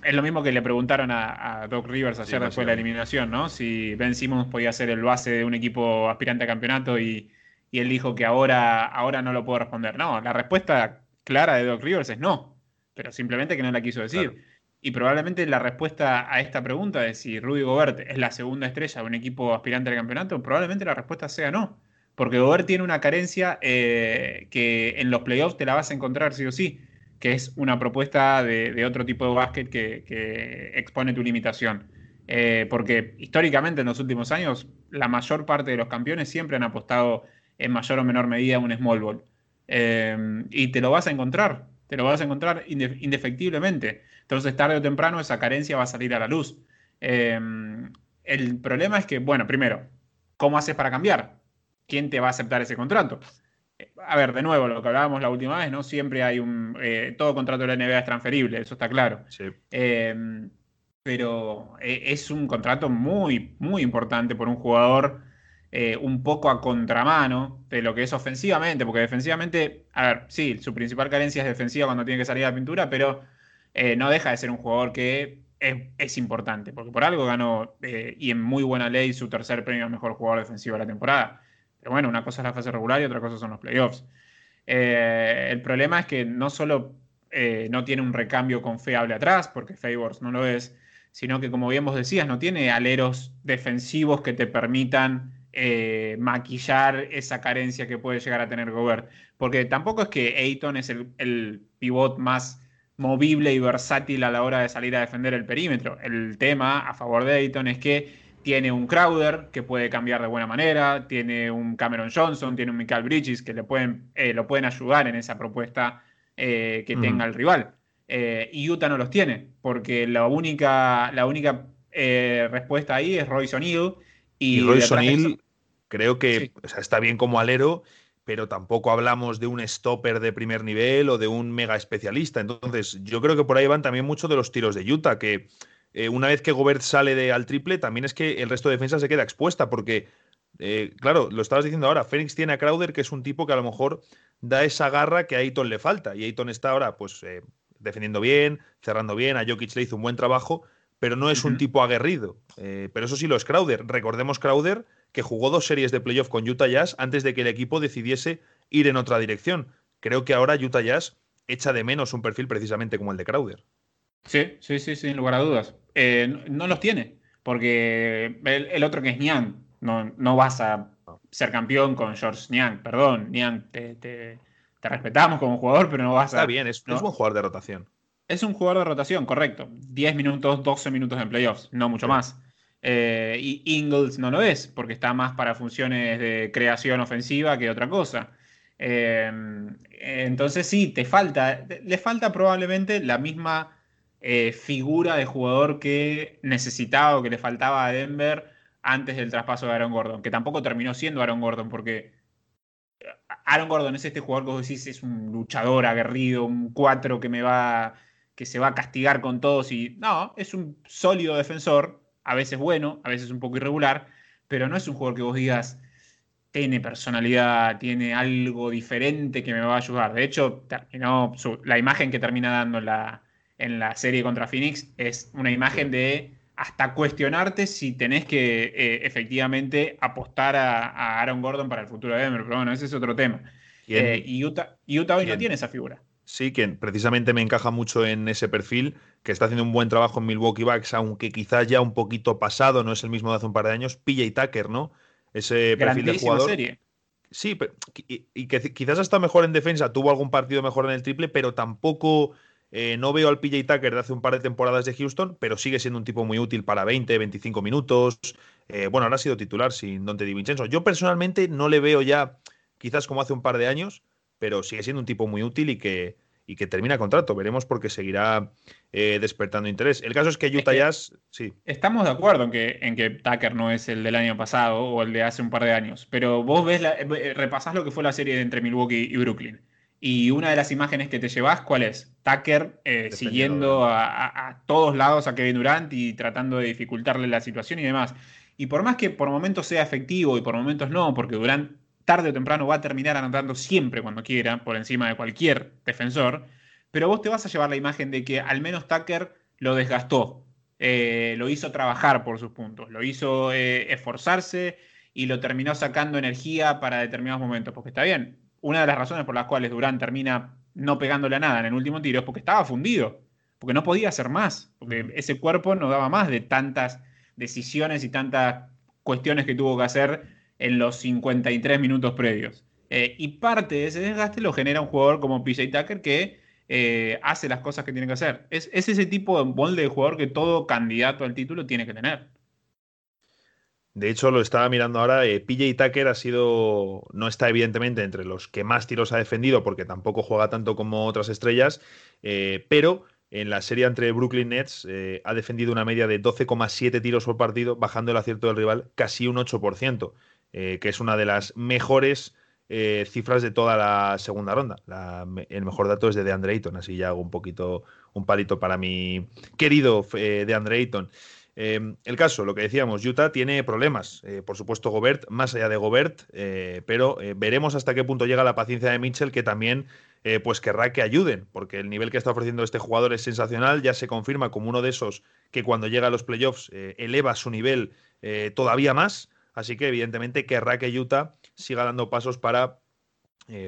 es lo mismo que le preguntaron a, Doc Rivers ayer después de la eliminación, ¿no? Si Ben Simmons podía ser el base de un equipo aspirante a campeonato y, él dijo que ahora, ahora no lo puedo responder. No, la respuesta clara de Doc Rivers es no, pero simplemente que no la quiso decir. Y probablemente la respuesta a esta pregunta de si Rudy Gobert es la segunda estrella de un equipo aspirante al campeonato, probablemente la respuesta sea no. Porque Gobert tiene una carencia eh, que en los playoffs te la vas a encontrar sí o sí, que es una propuesta de, otro tipo de básquet que, expone tu limitación. Eh, porque históricamente en los últimos años la mayor parte de los campeones siempre han apostado en mayor o menor medida a un small ball. Eh, y te lo vas a encontrar, te lo vas a encontrar indefectiblemente. Entonces tarde o temprano esa carencia va a salir a la luz. el problema es que, bueno, primero, ¿cómo haces para cambiar? ¿Quién te va a aceptar ese contrato? A ver, de nuevo, lo que hablábamos la última vez, ¿no? Siempre hay un. Eh, todo contrato de la NBA es transferible, eso está claro. Em, pero eh, es un contrato muy, muy importante por un jugador eh, un poco a contramano de lo que es ofensivamente, porque defensivamente, a ver, sí, su principal carencia es defensiva cuando tiene que salir a la pintura, pero no deja de ser un jugador que es, es importante, porque por algo ganó y en muy buena ley su tercer premio al mejor jugador defensivo de la temporada. Pero bueno, una cosa es la fase regular y otra cosa son los playoffs. Eh, el problema es que no solo eh, no tiene un recambio confiable atrás, porque Favors no lo es, sino que, como bien vos decías, no tiene aleros defensivos que te permitan eh, maquillar esa carencia que puede llegar a tener Gobert. Porque tampoco es que Ayton es el, el pivot más movible y versátil a la hora de salir a defender el perímetro. El tema a favor de Ayton es que tiene un Crowder que puede cambiar de buena manera, tiene un Cameron Johnson, tiene un Michael Bridges que le pueden, eh, lo pueden ayudar en esa propuesta eh, que tenga el rival. Eh, y Utah no los tiene, porque la única, la única respuesta ahí es Royce O'Neill. Y, Royce O'Neill creo que está bien como alero, pero tampoco hablamos de un stopper de primer nivel o de un mega especialista. Entonces, yo creo que por ahí van también muchos de los tiros de Utah, que eh, una vez que Gobert sale de, al triple, también es que el resto de defensa se queda expuesta, porque, eh, claro, lo estabas diciendo ahora, Phoenix tiene a Crowder, que es un tipo que a lo mejor da esa garra que a Ayton le falta, y Ayton está ahora, pues, eh, defendiendo bien, cerrando bien, a Jokic le hizo un buen trabajo, pero no es un tipo aguerrido. Pero eso sí lo es Crowder. Recordemos Crowder que jugó dos series de playoff con Utah Jazz antes de que el equipo decidiese ir en otra dirección. Creo que ahora Utah Jazz echa de menos un perfil precisamente como el de Crowder. Sí, sí, sí, sin lugar a dudas. Eh, no los tiene, porque el, otro que es Niang, no, no vas a ser campeón con George Niang, perdón, Niang, te, te, respetamos como jugador, pero no vas a... Está bien, es, un jugador de rotación. Es un jugador de rotación, correcto. 10 minutos, 12 minutos en playoffs, no mucho más. Eh, y Ingles no lo es, porque está más para funciones de creación ofensiva que otra cosa. Eh, entonces sí, te falta, le falta probablemente la misma eh, figura de jugador que necesitaba o que le faltaba a Denver antes del traspaso de Aaron Gordon, que tampoco terminó siendo Aaron Gordon, porque Aaron Gordon es este jugador que vos decís es un luchador aguerrido, un cuatro que me va, que se va a castigar con todos y no, es un sólido defensor, a veces bueno, a veces un poco irregular, pero no es un jugador que vos digas tiene personalidad, tiene algo diferente que me va a ayudar. De hecho, terminó la imagen que termina dando la, en la serie contra Phoenix es una imagen de hasta cuestionarte si tenés que eh, efectivamente apostar a, Aaron Gordon para el futuro de Denver. Pero bueno, ese es otro tema. Eh, y Utah, hoy no tiene esa figura. Sí, que precisamente me encaja mucho en ese perfil, que está haciendo un buen trabajo en Milwaukee Bucks, aunque quizás ya un poquito pasado, no es el mismo de hace un par de años, PJ Tucker, ¿no? Ese perfil de jugador. Serie. Sí, y, que quizás hasta mejor en defensa, tuvo algún partido mejor en el triple, pero tampoco eh, no veo al PJ Tucker de hace un par de temporadas de Houston, pero sigue siendo un tipo muy útil para 20, 25 minutos. Eh, bueno, ahora ha sido titular sin Dante DiVincenzo. Yo personalmente no le veo ya, quizás como hace un par de años, pero sigue siendo un tipo muy útil y que, y que termina contrato. Veremos porque seguirá eh, despertando interés. El caso es que Utah Jazz, sí. Estamos de acuerdo en que, en que Tucker no es el del año pasado o el de hace un par de años, pero vos ves, repasás lo que fue la serie entre Milwaukee y Brooklyn. Y una de las imágenes que te llevas, ¿cuál es? Tucker eh, siguiendo a, todos lados a Kevin Durant y tratando de dificultarle la situación y demás. Y por más que por momentos sea efectivo y por momentos no, porque Durant tarde o temprano va a terminar anotando siempre cuando quiera, por encima de cualquier defensor, pero vos te vas a llevar la imagen de que al menos Tucker lo desgastó, eh, lo hizo trabajar por sus puntos, lo hizo eh, esforzarse y lo terminó sacando energía para determinados momentos, porque está bien, una de las razones por las cuales Durán termina no pegándole a nada en el último tiro es porque estaba fundido, porque no podía hacer más, porque ese cuerpo no daba más de tantas decisiones y tantas cuestiones que tuvo que hacer en los 53 minutos previos. Eh, y parte de ese desgaste lo genera un jugador como PJ Tucker que eh, hace las cosas que tiene que hacer. Es, es ese tipo de molde de jugador que todo candidato al título tiene que tener. De hecho, lo estaba mirando ahora. Eh, PJ Tucker ha sido. No está, evidentemente, entre los que más tiros ha defendido, porque tampoco juega tanto como otras estrellas. Eh, pero en la serie entre Brooklyn Nets eh, ha defendido una media de 12,7 tiros por partido, bajando el acierto del rival casi un 8%, que es una de las mejores cifras de toda la segunda ronda. el mejor dato es de DeAndre Ayton, así ya hago un poquito, un palito para mi querido DeAndre Ayton. Em, el caso, lo que decíamos, Utah tiene problemas. Eh, por supuesto, Gobert, más allá de Gobert, eh, pero eh, veremos hasta qué punto llega la paciencia de Mitchell, que también pues querrá que ayuden, porque el nivel que está ofreciendo este jugador es sensacional. Ya se confirma como uno de esos que cuando llega a los playoffs eleva su nivel todavía más. Así que, evidentemente, querrá que Utah siga dando pasos para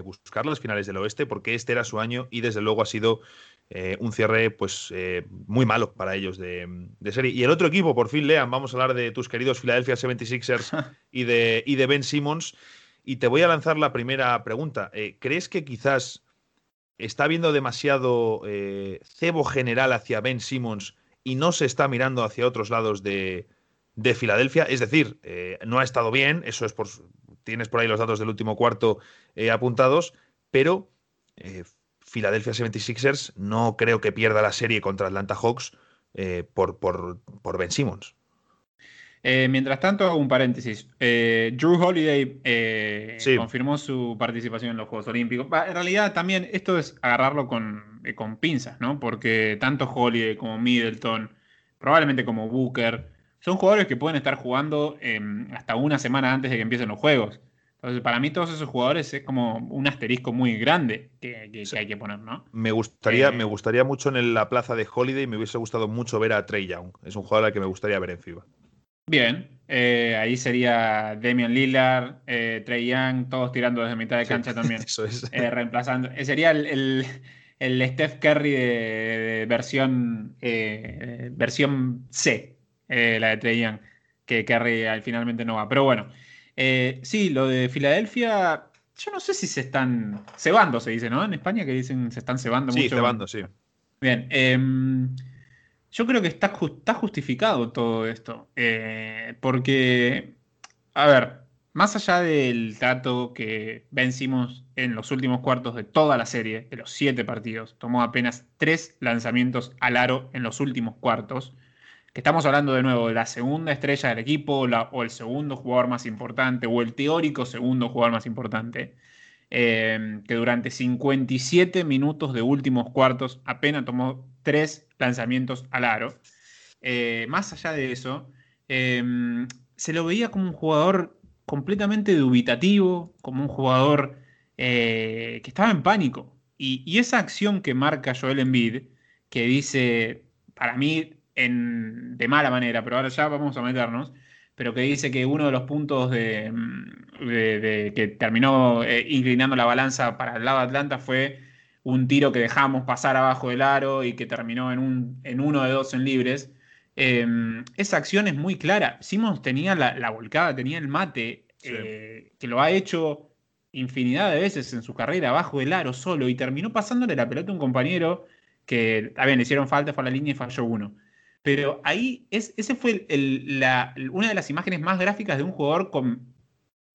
buscar las finales del oeste, porque este era su año y desde luego ha sido eh, un cierre pues eh, muy malo para ellos de, serie. Y el otro equipo, por fin, Lean, vamos a hablar de tus queridos Philadelphia 76ers y de, y de Ben Simmons. Y te voy a lanzar la primera pregunta. Eh, ¿Crees que quizás está habiendo demasiado cebo general hacia Ben Simmons y no se está mirando hacia otros lados de, de Filadelfia? Es decir, no ha estado bien, eso es por... Tienes por ahí los datos del último cuarto apuntados, pero Philadelphia 76ers no creo que pierda la serie contra Atlanta Hawks eh, por, por, por, Ben Simmons. Eh, mientras tanto, hago un paréntesis. Eh, Drew Holiday confirmó su participación en los Juegos Olímpicos. En realidad, también esto es agarrarlo con, con pinzas, ¿no? Porque tanto Holiday como Middleton, probablemente como Booker, son jugadores que pueden estar jugando hasta una semana antes de que empiecen los Juegos. Entonces, para mí todos esos jugadores es como un asterisco muy grande que, hay que poner, ¿no? Me gustaría, me gustaría mucho en la plaza de Holiday, me hubiese gustado mucho ver a Trey Young. Es un jugador al que me gustaría ver en FIBA. Bien, eh, ahí sería Damian Lillard, eh, Trey Young, todos tirando desde mitad de cancha también. Eso es. Eh, reemplazando. sería el, Steph Curry de, versión, versión C, la de Trey Young, que Curry finalmente no va. Pero bueno, sí, lo de Filadelfia, yo no sé si se están cebando, se dice, ¿no? En España que dicen se están cebando mucho. Sí, cebando, sí. Bien. Em, yo creo que está, está justificado todo esto. Eh, porque, a ver, más allá del dato que vencimos en los últimos cuartos de toda la serie, de los siete partidos, tomó apenas tres lanzamientos al aro en los últimos cuartos. Estamos hablando de nuevo de la segunda estrella del equipo, o el segundo jugador más importante, o el teórico segundo jugador más importante. Eh, que durante 57 minutos de últimos cuartos apenas tomó tres lanzamientos al aro. Eh, más allá de eso, em, se lo veía como un jugador completamente dubitativo, como un jugador eh, que estaba en pánico. Y, esa acción que marca Joel Embiid, que dice, para mí, en, de mala manera, pero ahora ya vamos a meternos, pero que dice que uno de los puntos de, mm, que terminó eh, inclinando la balanza para el lado de Atlanta fue un tiro que dejamos pasar abajo del aro y que terminó en, un, en uno de dos en libres. Em, esa acción es muy clara. Simons tenía la, volcada, tenía el mate, eh, que lo ha hecho infinidad de veces en su carrera abajo del aro solo y terminó pasándole la pelota a un compañero que, le hicieron falta, fue a la línea y falló uno. Pero ahí, es, ese fue una de las imágenes más gráficas de un jugador con,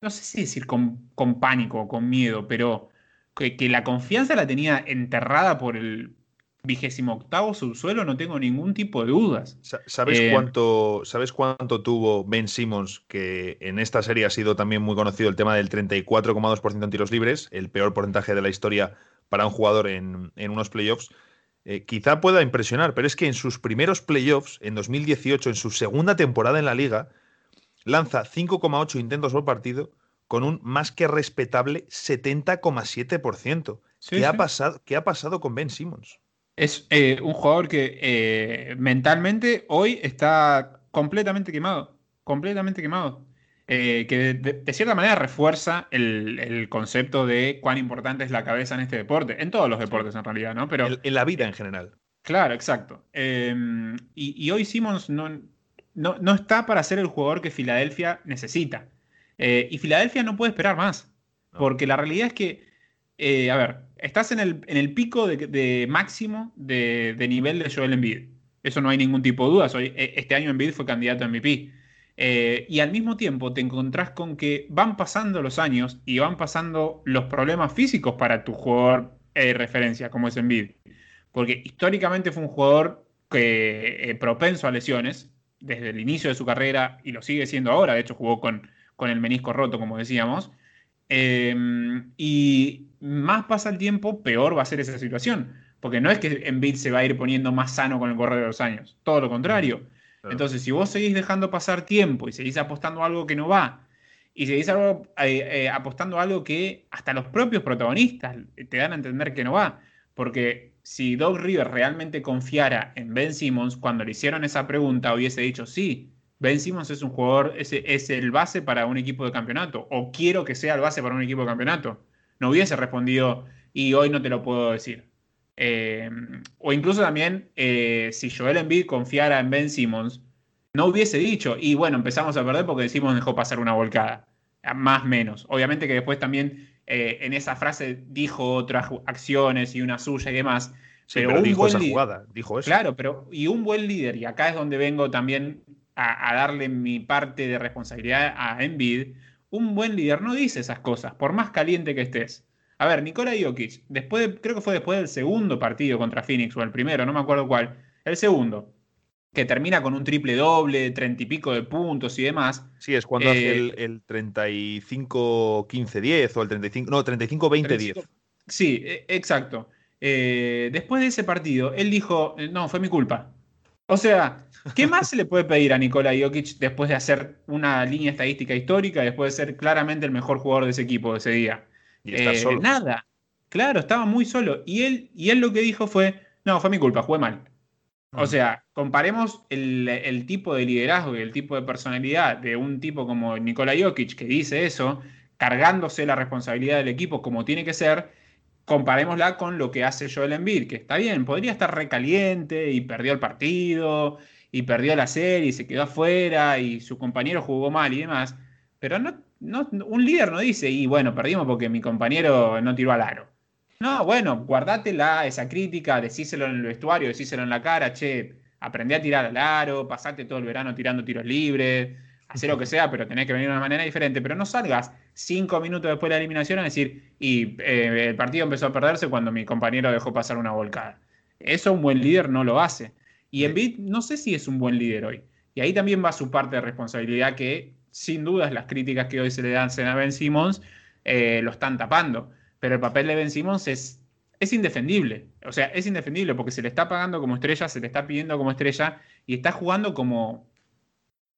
no sé si decir con, con pánico, con miedo, pero que, la confianza la tenía enterrada por el vigésimo octavo subsuelo, no tengo ningún tipo de dudas. ¿Sabes, eh, cuánto, ¿Sabes cuánto tuvo Ben Simmons, que en esta serie ha sido también muy conocido el tema del 34,2% en tiros libres, el peor porcentaje de la historia para un jugador en, unos playoffs? Eh, quizá pueda impresionar, pero es que en sus primeros playoffs, en 2018, en su segunda temporada en la liga, lanza 5,8 intentos por partido con un más que respetable 70,7%. ¿Qué, Ha pasado, ¿Qué ha pasado con Ben Simmons? Es eh, un jugador que eh, mentalmente hoy está completamente quemado. Completamente quemado. Eh, que de, cierta manera refuerza el, concepto de cuán importante es la cabeza en este deporte. En todos los deportes, en realidad, ¿no? Pero, en, la vida en general. Claro, exacto. Em, y, hoy Simmons no, no, no está para ser el jugador que Filadelfia necesita. Eh, y Filadelfia no puede esperar más. Porque la realidad es que, eh, a ver, estás en el, en el pico de, máximo de, nivel de Joel Embiid. Eso no hay ningún tipo de duda. E, este año Embiid fue candidato a MVP. Eh, y al mismo tiempo te encontrás con que van pasando los años y van pasando los problemas físicos para tu jugador de referencia, como es Embiid. Porque históricamente fue un jugador que, propenso a lesiones desde el inicio de su carrera y lo sigue siendo ahora. De hecho, jugó con con el menisco roto, como decíamos. Em, y más pasa el tiempo, peor va a ser esa situación. Porque no es que Embiid se va a ir poniendo más sano con el correr de los años. Todo lo contrario. Entonces, si vos seguís dejando pasar tiempo y seguís apostando a algo que no va, y seguís algo, eh, eh, apostando a algo que hasta los propios protagonistas te dan a entender que no va. Porque si Doug River realmente confiara en Ben Simmons, cuando le hicieron esa pregunta, hubiese dicho, sí, Ben Simmons es un jugador, es, es el base para un equipo de campeonato, o quiero que sea el base para un equipo de campeonato. No hubiese respondido, y hoy no te lo puedo decir. Eh, o incluso también, eh, si Joel Embiid confiara en Ben Simmons, no hubiese dicho, y bueno, empezamos a perder porque Simmons dejó pasar una volcada. Más menos. Obviamente que después también eh, en esa frase dijo otras acciones y una suya y demás. pero, dijo esa jugada, dijo eso. Claro, pero y un buen líder, y acá es donde vengo también a, darle mi parte de responsabilidad a Embiid, un buen líder no dice esas cosas, por más caliente que estés. A ver, Nikola Jokic, después creo que fue después del segundo partido contra Phoenix, o el primero, no me acuerdo cuál, el segundo, que termina con un triple doble, treinta y pico de puntos y demás. Sí, es cuando hace el, eh, el 35-15-10 o el 35, no, 35-20-10. Sí, e, exacto. Eh, después de ese partido, él dijo, no, fue mi culpa. O sea, ¿qué más se le puede pedir a Nikola Jokic después de hacer una línea estadística histórica, después de ser claramente el mejor jugador de ese equipo de ese día? Eh, nada. Claro, estaba muy solo. Y él, y él lo que dijo fue, no, fue mi culpa, jugué mal. O sea, comparemos el, tipo de liderazgo y el tipo de personalidad de un tipo como Nikola Jokic que dice eso, cargándose la responsabilidad del equipo como tiene que ser, comparémosla con lo que hace Joel Embiid, que está bien, podría estar recaliente y perdió el partido y perdió la serie y se quedó afuera y su compañero jugó mal y demás, pero no, no, un líder no dice, y bueno, perdimos porque mi compañero no tiró al aro. No, bueno, guardátela, esa crítica, decíselo en el vestuario, decíselo en la cara, che, aprendí a tirar al aro, pasate todo el verano tirando tiros libres, hacer lo que sea, pero tenés que venir de una manera diferente. Pero no salgas cinco minutos después de la eliminación a decir, y eh, el partido empezó a perderse cuando mi compañero dejó pasar una volcada. Eso un buen líder no lo hace. Y Embiid no sé si es un buen líder hoy. Y ahí también va su parte de responsabilidad que, sin dudas, las críticas que hoy se le dan a Ben Simmons eh, lo están tapando pero el papel de Ben Simmons es, es indefendible. O sea, es indefendible porque se le está pagando como estrella, se le está pidiendo como estrella y está jugando como,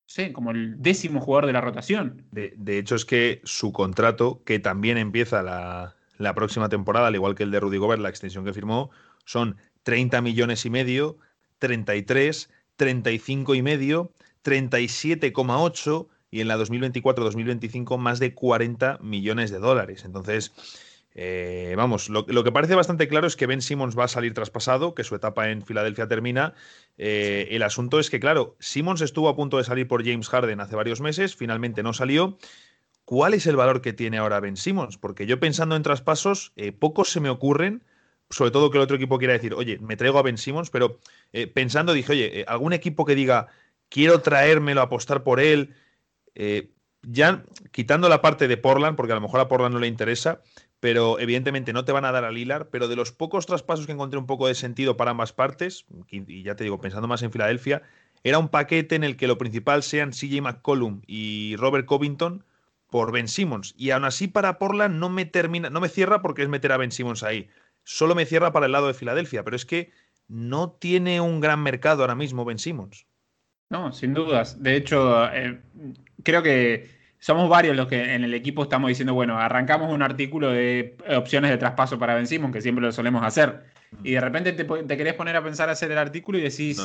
sé, como el décimo jugador de la rotación. De, hecho, es que su contrato, que también empieza la, la, próxima temporada, al igual que el de Rudy Gobert, la extensión que firmó, son 30 millones y medio, 33, 35 y medio, 37,8 y en la 2024-2025 más de 40 millones de dólares. Entonces, eh, vamos, lo, que parece bastante claro es que Ben Simmons va a salir traspasado, que su etapa en Filadelfia termina. Eh, el asunto es que, claro, Simmons estuvo a punto de salir por James Harden hace varios meses, finalmente no salió. ¿Cuál es el valor que tiene ahora Ben Simmons? Porque yo pensando en traspasos, eh, pocos se me ocurren, sobre todo que el otro equipo quiera decir, oye, me traigo a Ben Simmons, pero pensando dije, oye, algún equipo que diga, quiero traérmelo, apostar por él, ya quitando la parte de Portland, porque a lo mejor a Portland no le interesa, pero evidentemente no te van a dar a Lilar, pero de los pocos traspasos que encontré un poco de sentido para ambas partes, y ya te digo, pensando más en Filadelfia, era un paquete en el que lo principal sean CJ McCollum y Robert Covington por Ben Simmons. Y aún así para Portland no me termina, no me cierra porque es meter a Ben Simmons ahí. Solo me cierra para el lado de Filadelfia, pero es que no tiene un gran mercado ahora mismo Ben Simmons. No, sin dudas. De hecho, eh, creo que somos varios los que en el equipo estamos diciendo, bueno, arrancamos un artículo de opciones de traspaso para Ben Simmons, que siempre lo solemos hacer. Y de repente te, querés poner a pensar hacer el artículo y decís,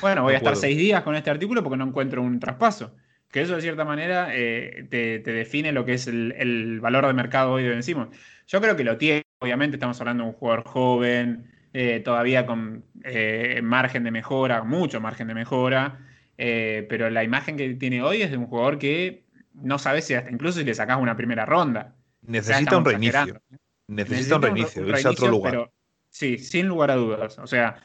bueno, voy a estar seis días con este artículo porque no encuentro un traspaso. Que eso de cierta manera eh, te, define lo que es el, valor de mercado hoy de Ben Simmons. Yo creo que lo tiene, obviamente estamos hablando de un jugador joven, eh, todavía con eh, margen de mejora, mucho margen de mejora, pero la imagen que tiene hoy es de un jugador que no sabes si hasta incluso si le sacas una primera ronda. Necesita un reinicio. Necesita, un reinicio, irse a otro lugar. sí, sin lugar a dudas. O sea,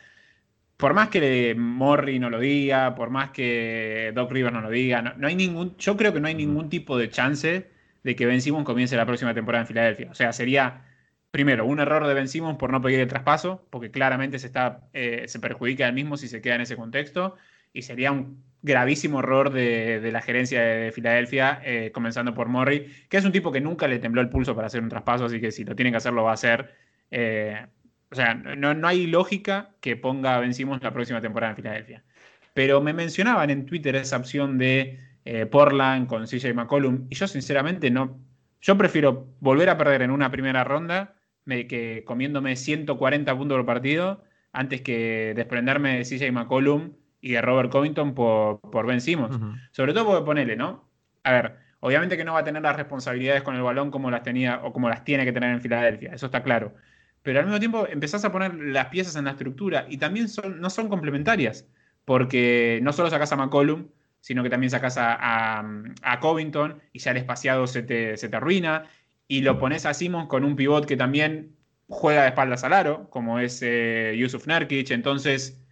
por más que Morri no lo diga, por más que Doc Rivers no lo diga, no, hay ningún, yo creo que no hay ningún tipo de chance de que Ben Simmons comience la próxima temporada en Filadelfia. O sea, sería primero un error de Ben Simmons por no pedir el traspaso, porque claramente se está, eh, se perjudica él mismo si se queda en ese contexto, y sería un gravísimo error de, la gerencia de, Filadelfia, eh, comenzando por Morri, que es un tipo que nunca le tembló el pulso para hacer un traspaso, así que si lo tienen que hacer, lo va a hacer. Eh, o sea, no, hay lógica que ponga vencimos la próxima temporada en Filadelfia. Pero me mencionaban en Twitter esa opción de eh, Portland con CJ McCollum, y yo sinceramente no. Yo prefiero volver a perder en una primera ronda que comiéndome 140 puntos por partido antes que desprenderme de CJ McCollum y de Robert Covington por, por Ben Simmons. Sobre todo porque ponele, ¿no? A ver, obviamente que no va a tener las responsabilidades con el balón como las tenía o como las tiene que tener en Filadelfia, eso está claro. Pero al mismo tiempo empezás a poner las piezas en la estructura y también son, no son complementarias, porque no solo sacas a McCollum, sino que también sacas a, a, Covington y ya el espaciado se te, se te arruina, y lo pones a Simmons con un pivot que también juega de espaldas al aro, como es eh, Yusuf Nurkic, entonces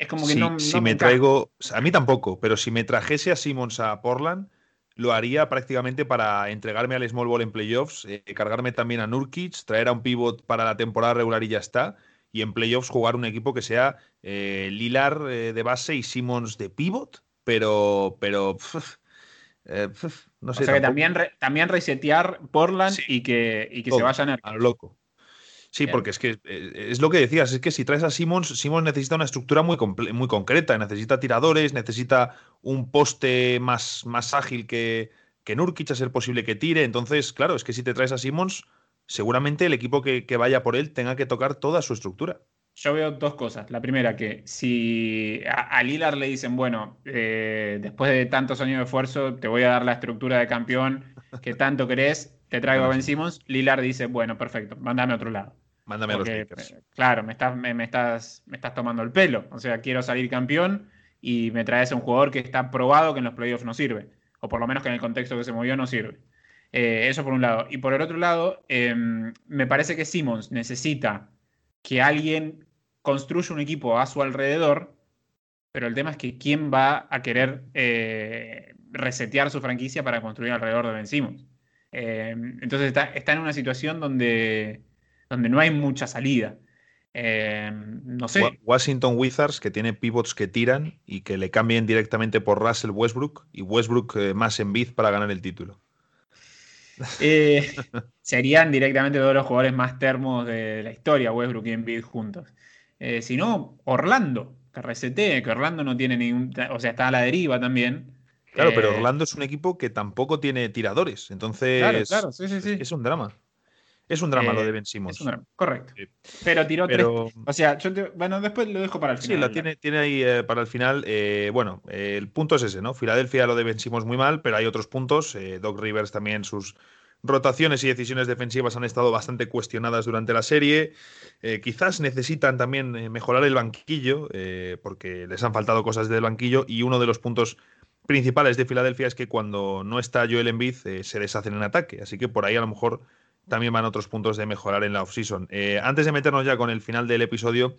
es como que no, Si me, traigo. A mí tampoco, pero si me trajese a Simmons a Portland, lo haría prácticamente para entregarme al small ball en playoffs, eh, cargarme también a Nurkic, traer a un pivot para la temporada regular y ya está. Y en playoffs jugar un equipo que sea eh, Lilar eh, de base y Simmons de pivot, pero. pero no sé. O sea que también, también resetear Portland y que, y que se vayan a lo loco. Sí, porque es que eh, es lo que decías, es que si traes a Simmons, Simmons necesita una estructura muy, muy concreta, necesita tiradores, necesita un poste más, más ágil que, que Nurkic, a ser posible que tire. Entonces, claro, es que si te traes a Simmons, seguramente el equipo que, vaya por él tenga que tocar toda su estructura. Yo veo dos cosas. La primera, que si a, Lilar le dicen, bueno, eh, después de tantos años de esfuerzo, te voy a dar la estructura de campeón que tanto querés, te traigo a Ben Simmons, Lilar dice, bueno, perfecto, mándame a otro lado. Mándame a los Lakers. Eh, claro, me estás, me, estás, me estás tomando el pelo. O sea, quiero salir campeón y me traes a un jugador que está probado que en los playoffs no sirve. O por lo menos que en el contexto que se movió no sirve. Eh, eso por un lado. Y por el otro lado, em, me parece que Simmons necesita que alguien construya un equipo a su alrededor, pero el tema es que quién va a querer eh, resetear su franquicia para construir alrededor de Ben Simmons. Em, entonces está, está, en una situación donde, donde no hay mucha salida. Em, no sé. Washington Wizards, que tiene pivots que tiran y que le cambien directamente por Russell Westbrook y Westbrook eh, más en biz para ganar el título. Eh, serían directamente todos los jugadores más termos de la historia, Westbrook y Embiid juntos. Eh, si no, Orlando, que resete, que Orlando no tiene ningún. O sea, está a la deriva también. Claro, pero Orlando es un equipo que tampoco tiene tiradores. Entonces, claro, sí, sí, sí. es un drama. Es un drama lo de Ben Simmons. correcto. Pero tiró tres. O sea, yo bueno, después lo dejo para el final. Sí, lo tiene, tiene ahí eh, para el final. Eh, bueno, el punto es ese, ¿no? Filadelfia lo de Ben Simmons muy mal, pero hay otros puntos. Eh, Doc Rivers también sus rotaciones y decisiones defensivas han estado bastante cuestionadas durante la serie. quizás necesitan también mejorar el banquillo, porque les han faltado cosas del banquillo. Y uno de los puntos principales de Filadelfia es que cuando no está Joel Embiid se deshacen en ataque. Así que por ahí a lo mejor también van otros puntos de mejorar en la offseason. Eh, antes de meternos ya con el final del episodio,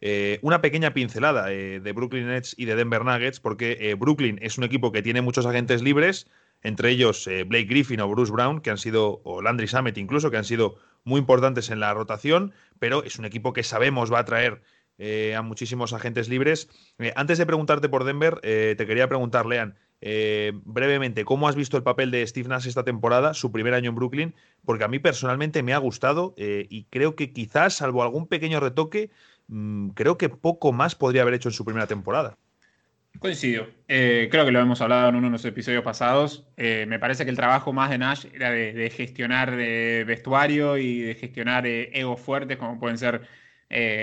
eh, una pequeña pincelada eh, de Brooklyn Nets y de Denver Nuggets, porque Brooklyn es un equipo que tiene muchos agentes libres, entre ellos Blake Griffin o Bruce Brown, que han sido, o Landry Summit incluso, que han sido muy importantes en la rotación, pero es un equipo que sabemos va a traer a muchísimos agentes libres. antes de preguntarte por Denver, te quería preguntar, Lean, eh, brevemente, ¿cómo has visto el papel de Steve Nash esta temporada, su primer año en Brooklyn? Porque a mí personalmente me ha gustado eh, y creo que quizás, salvo algún pequeño retoque, mm, creo que poco más podría haber hecho en su primera temporada. Coincido. Eh, creo que lo hemos hablado en uno de los episodios pasados. me parece que el trabajo más de Nash era de, gestionar vestuario y de gestionar egos fuertes, como pueden ser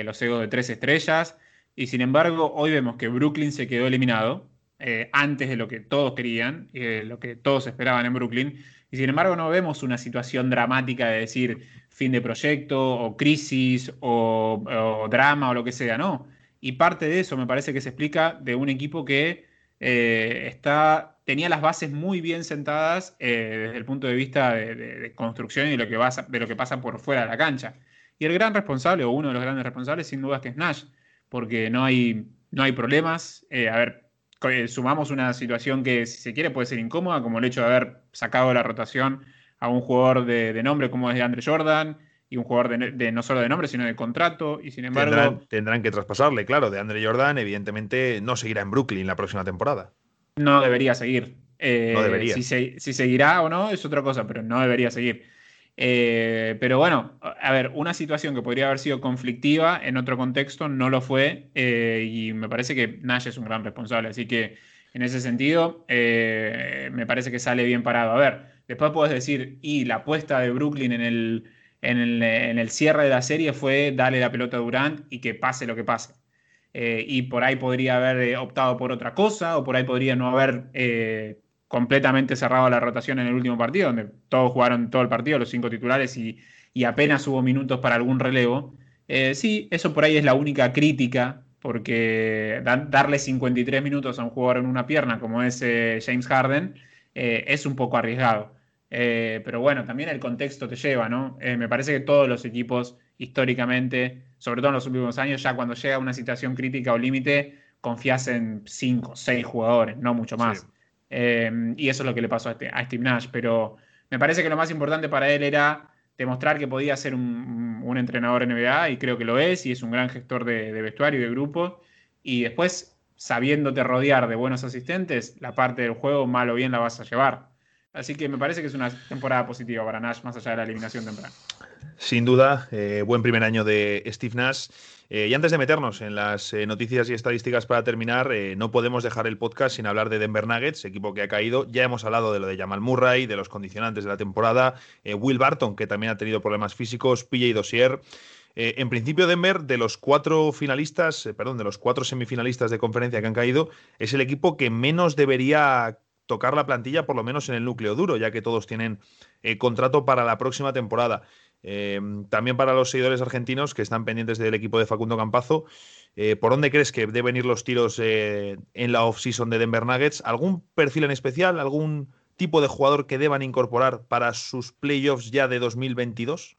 los egos de tres estrellas. Y sin embargo, hoy vemos que Brooklyn se quedó eliminado eh, antes de lo que todos querían, eh, lo que todos esperaban en Brooklyn. Y sin embargo no vemos una situación dramática de decir fin de proyecto o crisis o, drama o lo que sea, no. Y parte de eso me parece que se explica de un equipo que eh, está, tenía las bases muy bien sentadas desde el punto de vista de, construcción y de lo, que de lo que pasa por fuera de la cancha. Y el gran responsable, o uno de los grandes responsables, sin duda es que es Nash, porque no hay, no hay problemas. a ver, eh, sumamos una situación que, si se quiere, puede ser incómoda, como el hecho de haber sacado la rotación a un jugador de, nombre como es de Andre Jordan y un jugador de, no solo de nombre, sino de contrato, y sin embargo... Tendrán, que traspasarle, claro, de Andre Jordan, evidentemente no seguirá en Brooklyn la próxima temporada. No debería seguir. Eh, no debería. Si, si seguirá o no es otra cosa, pero no debería seguir. Eh, pero bueno, a ver, una situación que podría haber sido conflictiva en otro contexto no lo fue eh, y me parece que Nash es un gran responsable. Así que en ese sentido, eh, me parece que sale bien parado. A ver, después puedes decir, y la apuesta de Brooklyn en el, en el, cierre de la serie fue darle la pelota a Durant y que pase lo que pase. y por ahí podría haber optado por otra cosa o por ahí podría no haber completamente cerrado la rotación en el último partido, donde todos jugaron todo el partido, los cinco titulares, y, apenas hubo minutos para algún relevo. Eh, sí, eso por ahí es la única crítica, porque darle 53 minutos a un jugador en una pierna como es eh, James Harden eh, es un poco arriesgado. pero bueno, también el contexto te lleva, ¿no? me parece que todos los equipos históricamente, sobre todo en los últimos años, ya cuando llega una situación crítica o límite, confías en 5 o 6 jugadores, no mucho más. Em, y eso es lo que le pasó a, este, a, Steve Nash. Pero me parece que lo más importante para él era demostrar que podía ser un, un entrenador NBA y creo que lo es y es un gran gestor de, vestuario y de grupo. Y después, sabiéndote rodear de buenos asistentes, la parte del juego, mal o bien, la vas a llevar. Así que me parece que es una temporada positiva para Nash, más allá de la eliminación temprana. Sin duda, eh, buen primer año de Steve Nash. Eh, y antes de meternos en las eh, noticias y estadísticas para terminar, no podemos dejar el podcast sin hablar de Denver Nuggets, equipo que ha caído. Ya hemos hablado de lo de Jamal Murray, de los condicionantes de la temporada, Will Barton, que también ha tenido problemas físicos, PJ Dossier. en principio, Denver, de los cuatro finalistas, perdón, de los cuatro semifinalistas de conferencia que han caído, es el equipo que menos debería tocar la plantilla, por lo menos en el núcleo duro, ya que todos tienen contrato para la próxima temporada. Em, también para los seguidores argentinos que están pendientes del equipo de Facundo Campazo, eh, ¿por dónde crees que deben ir los tiros eh, en la off-season de Denver Nuggets? ¿Algún perfil en especial? ¿Algún tipo de jugador que deban incorporar para sus playoffs ya de 2022?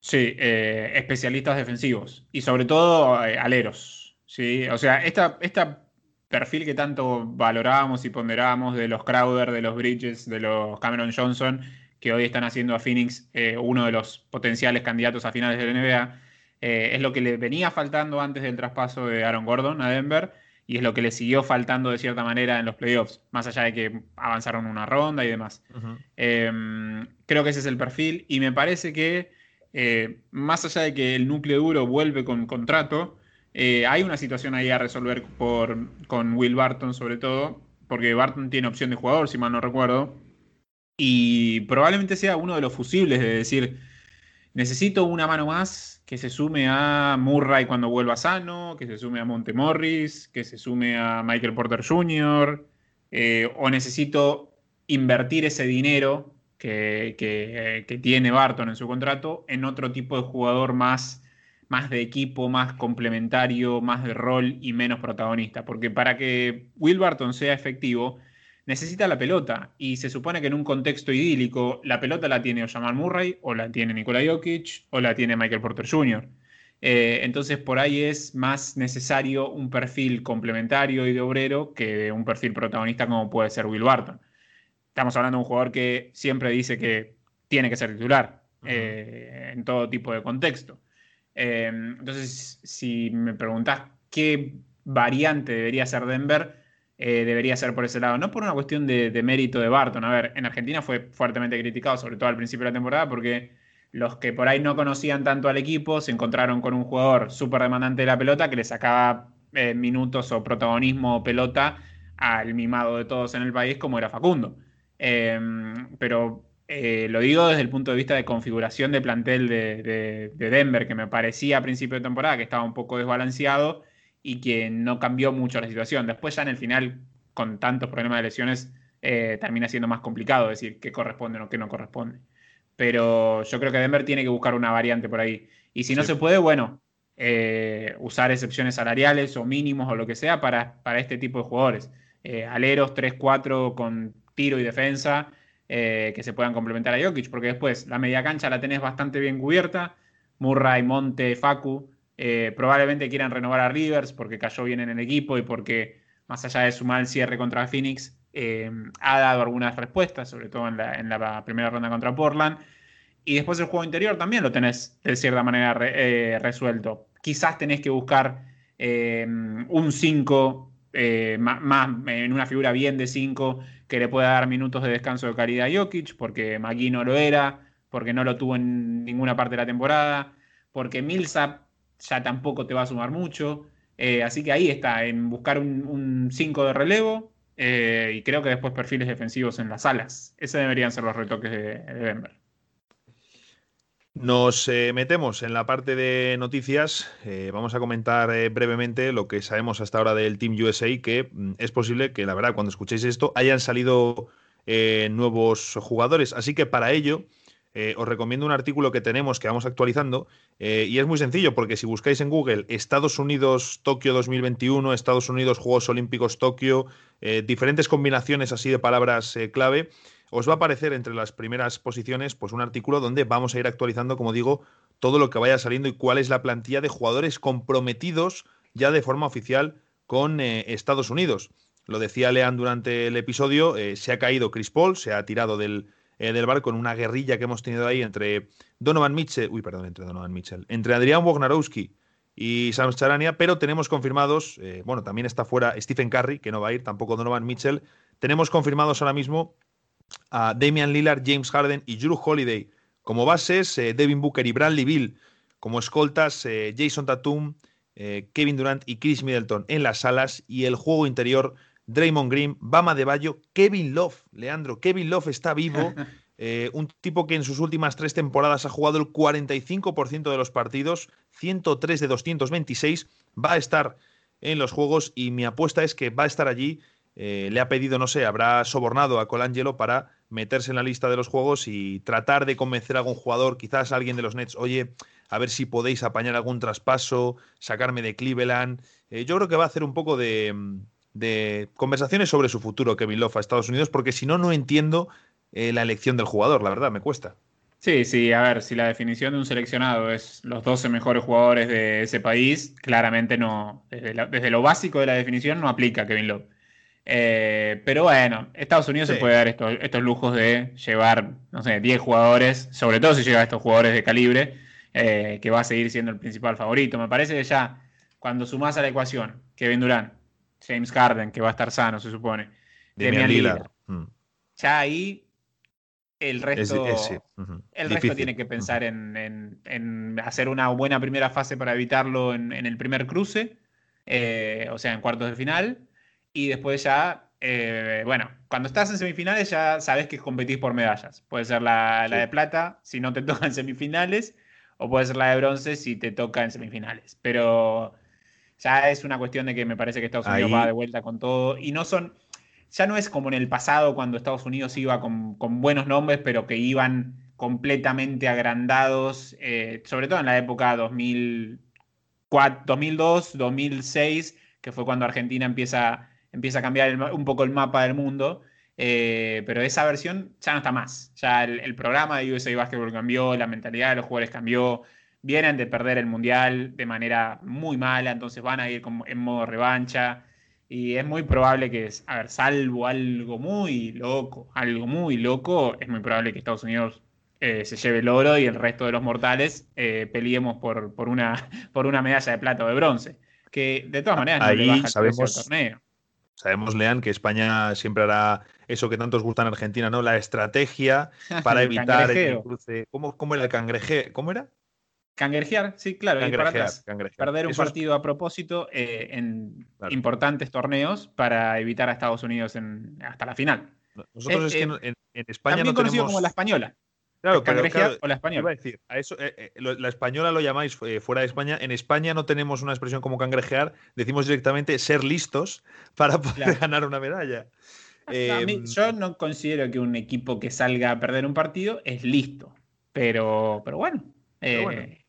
Sí, eh, especialistas defensivos y sobre todo aleros. ¿sí? O sea, esta perfil que tanto valorábamos y ponderábamos de los Crowder, de los Bridges, de los Cameron Johnson, que hoy están haciendo a Phoenix eh, uno de los potenciales candidatos a finales de la NBA. Eh, es lo que le venía faltando antes del traspaso de Aaron Gordon a Denver y es lo que le siguió faltando de cierta manera en los playoffs, más allá de que avanzaron una ronda y demás. Em, creo que ese es el perfil y me parece que eh, más allá de que el núcleo duro vuelve con contrato, hay una situación ahí a resolver por, con Will Barton sobre todo, porque Barton tiene opción de jugador, si mal no recuerdo, y probablemente sea uno de los fusibles de decir, necesito una mano más que se sume a Murray cuando vuelva sano, que se sume a Montemorris, que se sume a Michael Porter Jr., eh, o necesito invertir ese dinero que, que, tiene Barton en su contrato en otro tipo de jugador más, más de equipo, más complementario, más de rol y menos protagonista. Porque para que Will Barton sea efectivo, necesita la pelota. Y se supone que en un contexto idílico, la pelota la tiene o Jamal Murray, o la tiene Nikola Jokic, o la tiene Michael Porter Jr. Eh, entonces por ahí es más necesario un perfil complementario y de obrero que un perfil protagonista como puede ser Will Barton. Estamos hablando de un jugador que siempre dice que tiene que ser titular eh, en todo tipo de contexto. Eh, entonces, si me preguntás qué variante debería ser Denver, eh, debería ser por ese lado. No por una cuestión de, mérito de Barton. A ver, en Argentina fue fuertemente criticado, sobre todo al principio de la temporada, porque los que por ahí no conocían tanto al equipo se encontraron con un jugador súper demandante de la pelota que le sacaba eh, minutos o protagonismo o pelota al mimado de todos en el país como era Facundo. Em, pero eh, lo digo desde el punto de vista de configuración de plantel de, de Denver, que me parecía a principio de temporada que estaba un poco desbalanceado y que no cambió mucho la situación. Después ya en el final, con tantos problemas de lesiones, eh, termina siendo más complicado decir qué corresponde o qué no corresponde. Pero yo creo que Denver tiene que buscar una variante por ahí. Y si no se puede, bueno, eh, usar excepciones salariales o mínimos o lo que sea para, para este tipo de jugadores. Eh, aleros 3-4 con tiro y defensa que se puedan complementar a Jokic, porque después la media cancha la tenés bastante bien cubierta. Murray, Monte, Facu eh, probablemente quieran renovar a Rivers porque cayó bien en el equipo y porque, más allá de su mal cierre contra Phoenix, eh, ha dado algunas respuestas, sobre todo en la, primera ronda contra Portland. Y después el juego interior también lo tenés de cierta manera eh, resuelto. Quizás tenés que buscar un 5 más, en una figura bien de 5 que le pueda dar minutos de descanso de calidad a Jokic, porque Magui no lo era, porque no lo tuvo en ninguna parte de la temporada, porque Millsap ya tampoco te va a sumar mucho. Eh, así que ahí está, en buscar un 5 de relevo eh, y creo que después perfiles defensivos en las alas. Ese deberían ser los retoques de, Denver. Nos eh, metemos en la parte de noticias. vamos a comentar brevemente lo que sabemos hasta ahora del Team USA, que mm, es posible que, la verdad, cuando escuchéis esto, hayan salido nuevos jugadores. Así que para ello eh, os recomiendo un artículo que tenemos que vamos actualizando eh, y es muy sencillo porque si buscáis en Google Estados Unidos Tokio 2021, Estados Unidos Juegos Olímpicos Tokio, eh, diferentes combinaciones así de palabras clave, os va a aparecer entre las primeras posiciones pues un artículo donde vamos a ir actualizando, como digo, todo lo que vaya saliendo y cuál es la plantilla de jugadores comprometidos ya de forma oficial con Estados Unidos. Lo decía Lean durante el episodio, se ha caído Chris Paul, se ha tirado del, eh, del barco en una guerrilla que hemos tenido ahí entre Donovan Mitchell, uy, perdón, entre Donovan Mitchell, entre Adrián Wojnarowski y Sam Charania, pero tenemos confirmados, eh, bueno, también está fuera Stephen Curry, que no va a ir, tampoco Donovan Mitchell. Tenemos confirmados ahora mismo a Damian Lillard, James Harden y Drew Holiday Como bases, Devin Booker y Bradley Bill. Como escoltas, Jason Tatum, Kevin Durant y Chris Middleton en las salas. Y el juego interior, Draymond Green, Bama de Bayo, Kevin Love. Leandro, Kevin Love está vivo. Eh, un tipo que en sus últimas tres temporadas ha jugado el 45% de los partidos, 103 de 226, va a estar en los juegos y mi apuesta es que va a estar allí. Eh, le ha pedido, no sé, habrá sobornado a Colangelo para meterse en la lista de los juegos y tratar de convencer a algún jugador, quizás a alguien de los Nets, oye, a ver si podéis apañar algún traspaso, sacarme de Cleveland. Eh, yo creo que va a hacer un poco de, de conversaciones sobre su futuro Kevin Love a Estados Unidos, porque si no, no entiendo eh, la elección del jugador, la verdad, me cuesta. Sí, sí, a ver, si la definición de un seleccionado es los 12 mejores jugadores de ese país, claramente no, desde, lo básico de la definición no aplica Kevin Love. Eh, pero bueno, Estados Unidos se puede dar estos, lujos de llevar, no sé, 10 jugadores, sobre todo si llega a estos jugadores de calibre, eh, que va a seguir siendo el principal favorito. Me parece que ya cuando sumás a la ecuación Kevin Durant, James Harden, que va a estar sano, se supone, Demian Lillard, mm. ya ahí el resto, el resto tiene que pensar en, hacer una buena primera fase para evitarlo en, el primer cruce, eh, o sea, en cuartos de final. Y después ya, eh, bueno, cuando estás en semifinales ya sabes que competís por medallas. Puede ser la, de plata si no te toca en semifinales, o puede ser la de bronce si te toca en semifinales. Pero ya es una cuestión de que me parece que Estados Unidos va de vuelta con todo. Y no son ya no es como en el pasado cuando Estados Unidos iba con, buenos nombres, pero que iban completamente agrandados, eh, sobre todo en la época 2004, 2002, 2006, que fue cuando Argentina empieza, empieza a cambiar un poco el mapa del mundo. Eh, pero esa versión ya no está más. Ya el, programa de USA Basketball cambió, la mentalidad de los jugadores cambió. Vienen de perder el mundial de manera muy mala, entonces van a ir en modo revancha. Y es muy probable que, a ver, salvo algo muy loco, algo muy loco, es muy probable que Estados Unidos eh, se lleve el oro y el resto de los mortales eh, peleemos por, por, una, por una medalla de plata o de bronce. Que de todas maneras no le baja sabemos, el torneo. Sabemos, Lean, que España siempre hará eso que tantos gustan en Argentina, ¿no? La estrategia para evitar el cruce. ¿Cómo, ¿Cómo, era el cangreje? ¿Cómo era? Canguerjear, sí, claro, ir para atrás. Perder un partido a propósito eh, en importantes torneos para evitar a Estados Unidos en, hasta la final. Nosotros es, que en, España también no conocido como la española. Claro, pero, o la española. a decir, a eso, eh, eh, la española lo llamáis fuera de España. En España no tenemos una expresión como cangrejear, decimos directamente ser listos para poder ganar una medalla. Em, yo no considero que un equipo que salga a perder un partido es listo, pero, pero bueno. bueno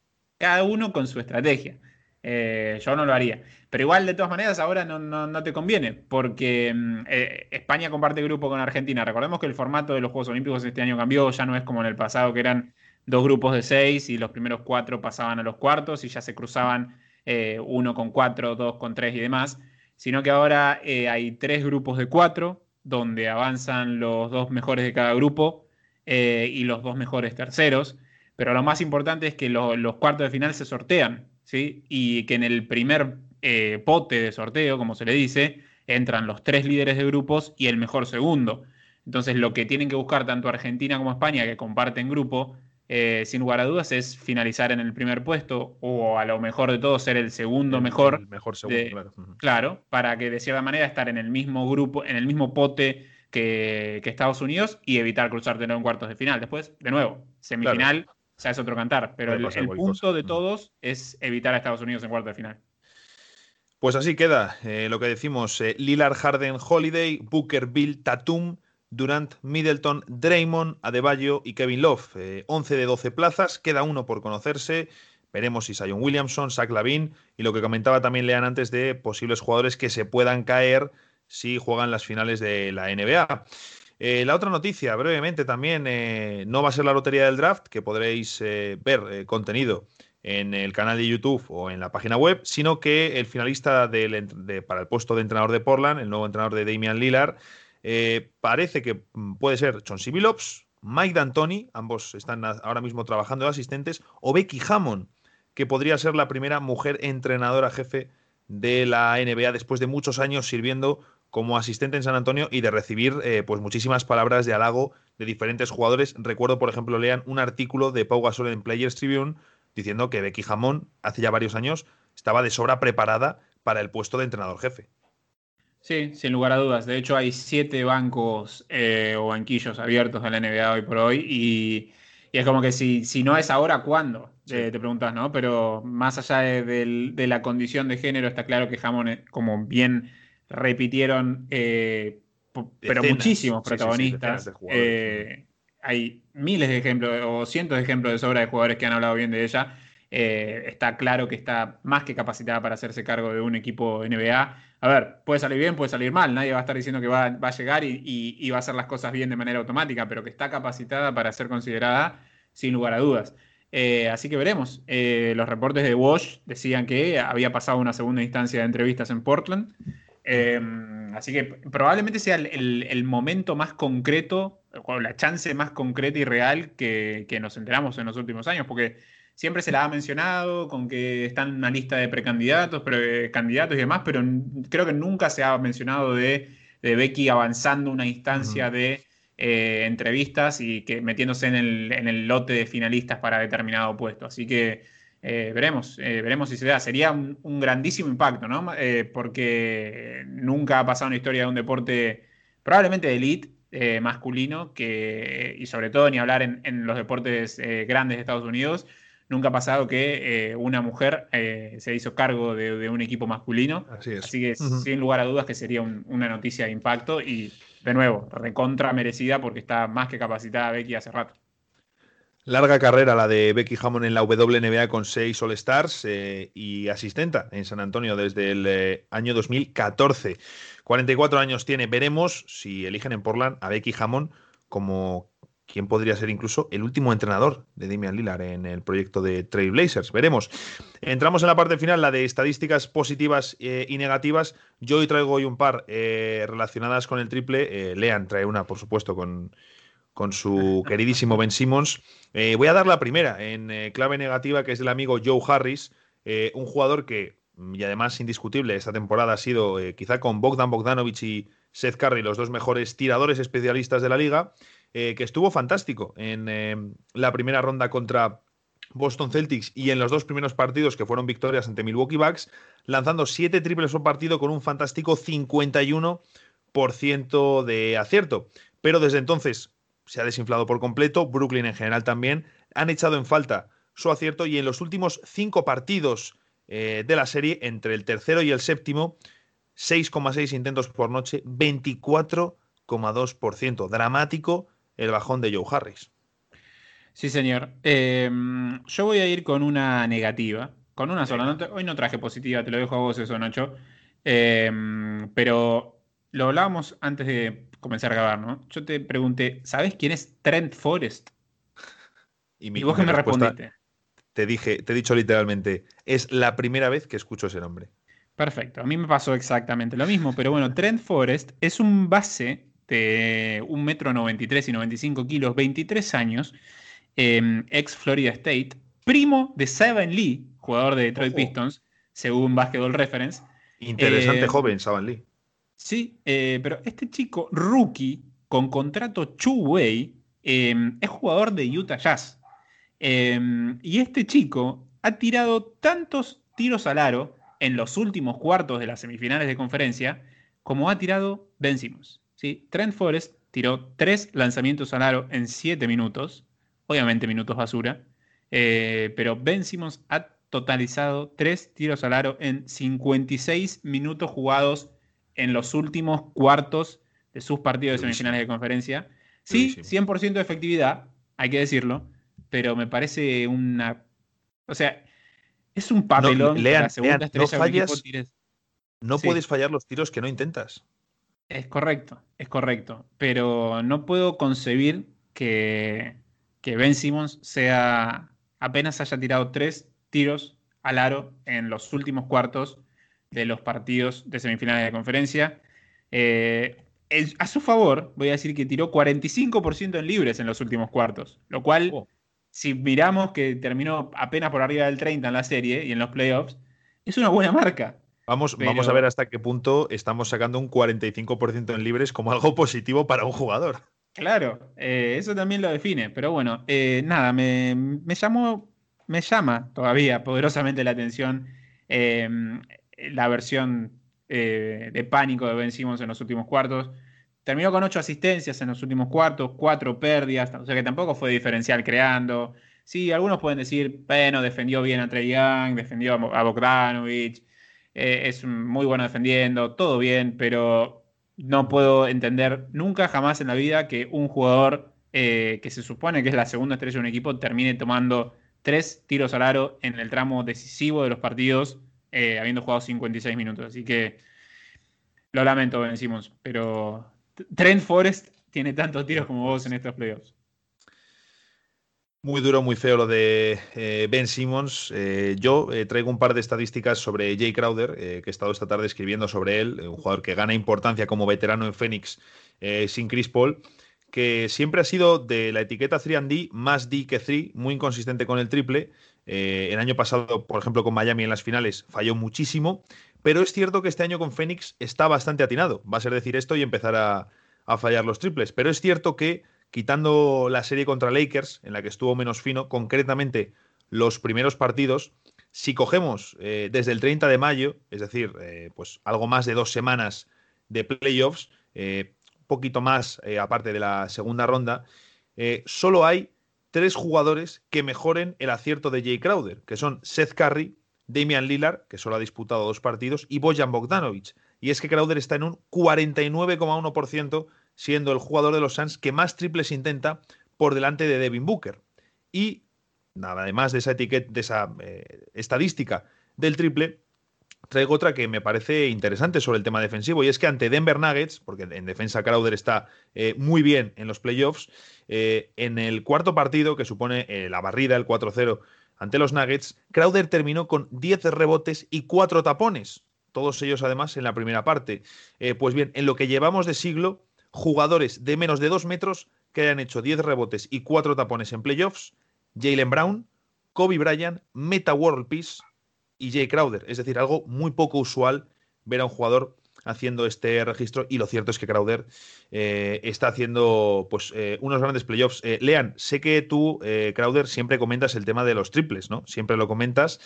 cada uno con su estrategia. Eh, yo no lo haría. Pero igual, de todas maneras, ahora no, te conviene, porque mm, eh, España comparte grupo con Argentina. Recordemos que el formato de los Juegos Olímpicos este año cambió, ya no es como en el pasado, que eran dos grupos de seis y los primeros cuatro pasaban a los cuartos y ya se cruzaban eh, uno con cuatro, dos con tres y demás, sino que ahora hay tres grupos de cuatro, donde avanzan los dos mejores de cada grupo y los dos mejores terceros pero lo más importante es que los cuartos de final se sortean, ¿sí? Y que en el primer eh, pote de sorteo, como se le dice, entran los tres líderes de grupos y el mejor segundo. Entonces, lo que tienen que buscar tanto Argentina como España, que comparten grupo, eh, sin lugar a dudas, es finalizar en el primer puesto o a lo mejor de todo ser el segundo mejor. mejor segundo, claro. Claro, para que de cierta manera estar en el mismo grupo, en el mismo pote que, Estados Unidos y evitar cruzarte en cuartos de final. Después, de nuevo, semifinal sea, es otro cantar. Pero el, punto de mm. todos es evitar a Estados Unidos en cuarto de final. Pues así queda eh, lo que decimos: eh, Lillard, Harden, Holiday, Booker, Bill, Tatum, Durant, Middleton, Draymond, Adebayo y Kevin Love. 11 eh, de 12 plazas, queda uno por conocerse. Veremos si Zion Williamson, Zach Lavin y lo que comentaba también Lean antes de posibles jugadores que se puedan caer si juegan las finales de la NBA. Eh, la otra noticia, brevemente también, eh, no va a ser la lotería del draft, que podréis eh, ver contenido en el canal de YouTube o en la página web, sino que el finalista para el puesto de entrenador de Portland, el nuevo entrenador de Damian Lillard, parece que mm, puede ser Chauncey Billups, Mike D'Antoni, ambos están ahora mismo trabajando de asistentes, o Becky Hammond, que podría ser la primera mujer entrenadora jefe de la NBA después de muchos años sirviendo como asistente en San Antonio y de recibir eh, pues muchísimas palabras de halago de diferentes jugadores. Recuerdo, por ejemplo, lean un artículo de Pau Gasol en Players Tribune diciendo que Becky Jamón hace ya varios años estaba de sobra preparada para el puesto de entrenador jefe. Sí, sin lugar a dudas. De hecho, hay siete bancos eh, o banquillos abiertos en la NBA hoy por hoy y, es como que si, si no es ahora, ¿cuándo? te preguntas, ¿no? Pero más allá de, la condición de género, está claro que Jamón, como bien repitieron, eh, pero muchísimos protagonistas. Eh, hay miles de ejemplos o cientos de ejemplos de sobra de jugadores que han hablado bien de ella. Eh, está claro que está más que capacitada para hacerse cargo de un equipo NBA. A ver, puede salir bien, puede salir mal. Nadie va a estar diciendo que va, a llegar y, va a hacer las cosas bien de manera automática, pero que está capacitada para ser considerada sin lugar a dudas. Eh, así que veremos. Eh, los reportes de Wash decían que había pasado una segunda instancia de entrevistas en Portland. Así que probablemente sea el, momento más concreto, o la chance más concreta y real que, que nos enteramos en los últimos años, porque siempre se la ha mencionado con que está en una lista de precandidatos, eh, candidatos y demás, pero creo que nunca se ha mencionado de, Becky avanzando una instancia de eh, entrevistas y que metiéndose en el, lote de finalistas para determinado puesto. Así que eh, veremos, veremos si se da. Sería un, grandísimo impacto, ¿no? porque nunca ha pasado una historia de un deporte probablemente de elite. masculino que, y sobre todo ni hablar en, en los deportes grandes de Estados Unidos, Nunca ha pasado que eh, una mujer eh, se hizo cargo de, un equipo masculino. Así, es. Así que, sin lugar a dudas, que sería una noticia de impacto y, de nuevo, recontra merecida porque está más que capacitada Becky hace rato. Larga carrera la de Becky Hammond en la WNBA con seis All-Stars eh, y asistenta en San Antonio desde el año 2014. 44 años tiene. Veremos si eligen en Portland a Becky Hammond como quién podría ser incluso el último entrenador de Damian Lillard en el proyecto de Trailblazers. Veremos. Entramos en la parte final, la de estadísticas positivas eh, y negativas. Yo hoy traigo hoy un par eh, relacionadas con el triple. Eh, Lean trae una, por supuesto, con, con su queridísimo Ben Simmons. voy a dar la primera en clave negativa, que es el amigo Joe Harris, un jugador que, y además indiscutible, esta temporada ha sido quizá con Bogdan Bogdanovich y Seth Curry los dos mejores tiradores especialistas de la liga. Eh, que estuvo fantástico en eh, la primera ronda contra Boston Celtics y en los dos primeros partidos que fueron victorias ante Milwaukee Bucks, lanzando siete triples por partido con un fantástico 51% de acierto. Pero desde entonces se ha desinflado por completo, Brooklyn en general también, han echado en falta su acierto y en los últimos cinco partidos eh, de la serie, entre el tercero y el séptimo, 6,6 intentos por noche, 24,2%. Dramático el bajón de Joe Harris. Sí, señor. Em, yo voy a ir con una negativa, con una sola. hoy no traje positiva, te lo dejo a vos eso, Nacho. Em, pero lo hablábamos antes de comenzar a grabar, ¿no? Yo te pregunté, ¿sabes quién es Trent Forrest? Y, vos que me respondiste. Te dije, te he dicho literalmente, es la primera vez que escucho ese nombre. Perfecto, a mí me pasó exactamente lo mismo, pero bueno, Trent Forrest es un base de un metro 93 y 95 kilos, 23 años, em, ex Florida State, primo de Saban Lee, jugador de Detroit Pistons, según Basketball Reference. Interesante em, joven, Saban Lee. Sí, eh, pero este chico, rookie, con contrato two-way, em, es jugador de Utah Jazz. y este chico ha tirado tantos tiros al aro en los últimos cuartos de las semifinales de conferencia como ha tirado Ben Simmons. Trent Forrest tiró tres lanzamientos al aro en siete minutos, obviamente minutos basura, eh, pero Ben Simmons ha totalizado tres tiros al aro en 56 minutos jugados en los últimos cuartos de sus partidos de semifinales de conferencia. Sí, 100% de efectividad, hay que decirlo, pero me parece una... O sea, es un papelón. la segunda estrella no, no puedes fallar los tiros que no intentas. Es correcto, es correcto. Pero no puedo concebir que, que Ben Simmons sea apenas haya tirado tres tiros al aro en los últimos cuartos de los partidos de semifinales de conferencia. Eh, a su favor, voy a decir que tiró 45% en libres en los últimos cuartos, lo cual, oh. si miramos que terminó apenas por arriba del 30 en la serie y en los playoffs, es una buena marca. Vamos, vamos a ver hasta qué punto estamos sacando un 45% en libres como algo positivo para un jugador. Claro, eh, eso también lo define. Pero bueno, eh, nada, me, llamó, me llama todavía poderosamente la atención la versión eh, de pánico de Ben Simmons en los últimos cuartos. Terminó con ocho asistencias en los últimos cuartos, cuatro pérdidas, o sea que tampoco fue diferencial creando. Sí, algunos pueden decir, bueno, defendió bien a Trey Young, defendió a Bogdanovich, es muy bueno defendiendo, todo bien, pero no puedo entender nunca jamás en la vida que un jugador eh, que se supone que es la segunda estrella de un equipo termine tomando tres tiros al aro en el tramo decisivo de los partidos, eh, habiendo jugado 56 minutos. Así que lo lamento, Ben Simmons, pero Trent Forrest tiene tantos tiros como vos en estos playoffs. Muy duro, muy feo lo de eh, Ben Simmons. Eh, yo traigo un par de estadísticas sobre Jay Crowder, que he estado esta tarde escribiendo sobre él, un jugador que gana importancia como veterano en Phoenix sin Chris Paul, que siempre ha sido de la etiqueta 3D más D que 3, muy inconsistente con el triple. El año pasado, por ejemplo, con Miami en las finales falló muchísimo, pero es cierto que este año con Phoenix está bastante atinado. Va a ser decir esto y empezar a, fallar los triples, pero es cierto que quitando la serie contra Lakers, en la que estuvo menos fino, concretamente los primeros partidos, si cogemos eh, desde el 30 de mayo, es decir, eh, pues algo más de dos semanas de playoffs, eh, poquito más aparte de la segunda ronda, solo hay tres jugadores que mejoren el acierto de Jay Crowder, que son Seth Curry, Damian Lillard, que solo ha disputado dos partidos, y Bojan Bogdanovic. Y es que Crowder está en un 49,1% siendo el jugador de los Suns que más triples intenta por delante de Devin Booker. Y nada, además de esa etiqueta, de esa eh, estadística del triple, traigo otra que me parece interesante sobre el tema defensivo y es que ante Denver Nuggets, porque en defensa Crowder está eh, muy bien en los playoffs, eh, en el cuarto partido que supone la barrida, el 4-0 ante los Nuggets, Crowder terminó con 10 rebotes y 4 tapones, todos ellos además en la primera parte. pues bien, en lo que llevamos de siglo, jugadores de menos de 2 metros que hayan hecho 10 rebotes y 4 tapones en playoffs, Jalen Brown, Kobe Bryant, Meta World Peace y Jay Crowder. Es decir, algo muy poco usual ver a un jugador haciendo este registro y lo cierto es que Crowder eh, está haciendo pues eh, unos grandes playoffs. Eh, Lean, sé que tú, Crowder, siempre comentas el tema de los triples, ¿no? Siempre lo comentas.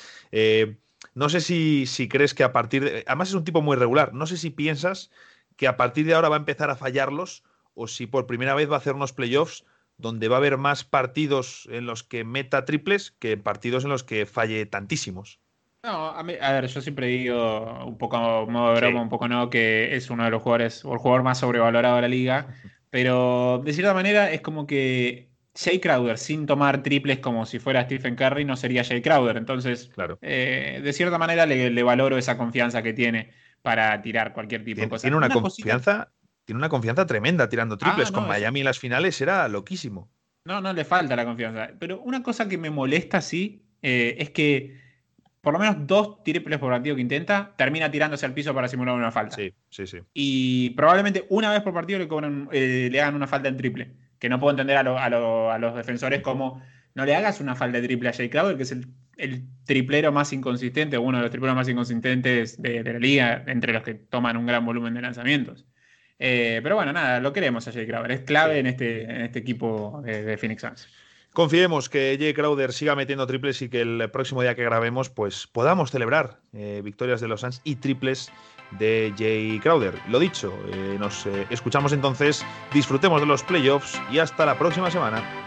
no sé si, si crees que a partir de... Además es un tipo muy regular. No sé si piensas que a partir de ahora va a empezar a fallarlos o si por primera vez va a hacer unos playoffs donde va a haber más partidos en los que meta triples que partidos en los que falle tantísimos. No, a, ver, yo siempre digo un poco modo de broma, un poco no, que es uno de los jugadores, o el jugador más sobrevalorado de la liga, pero de cierta manera es como que Jay Crowder sin tomar triples como si fuera Stephen Curry no sería Jay Crowder, entonces claro. Eh, de cierta manera le valoro esa confianza que tiene para tirar cualquier tipo de cosa. Tiene una, confianza, tiene una confianza tremenda tirando triples. Ah, Con Miami en las finales era loquísimo. No, no le falta la confianza. Pero una cosa que me molesta, sí, eh, es que por lo menos dos triples por partido que intenta, termina tirándose al piso para simular una falta. Sí, sí, sí. Y probablemente una vez por partido le, eh, le hagan una falta en triple. Que no puedo entender a, los defensores como no le hagas una falta de triple a Jay Crowder, que es el el triplero más inconsistente, uno de los tripleros más inconsistentes de, la liga, entre los que toman un gran volumen de lanzamientos. Eh, pero bueno, nada, lo queremos a Jay Crowder, es clave en, este, en este equipo de, Phoenix Suns. Confiemos que Jay Crowder siga metiendo triples y que el próximo día que grabemos pues podamos celebrar eh, victorias de los Suns y triples de Jay Crowder. Lo dicho, eh, nos escuchamos entonces, disfrutemos de los playoffs y hasta la próxima semana.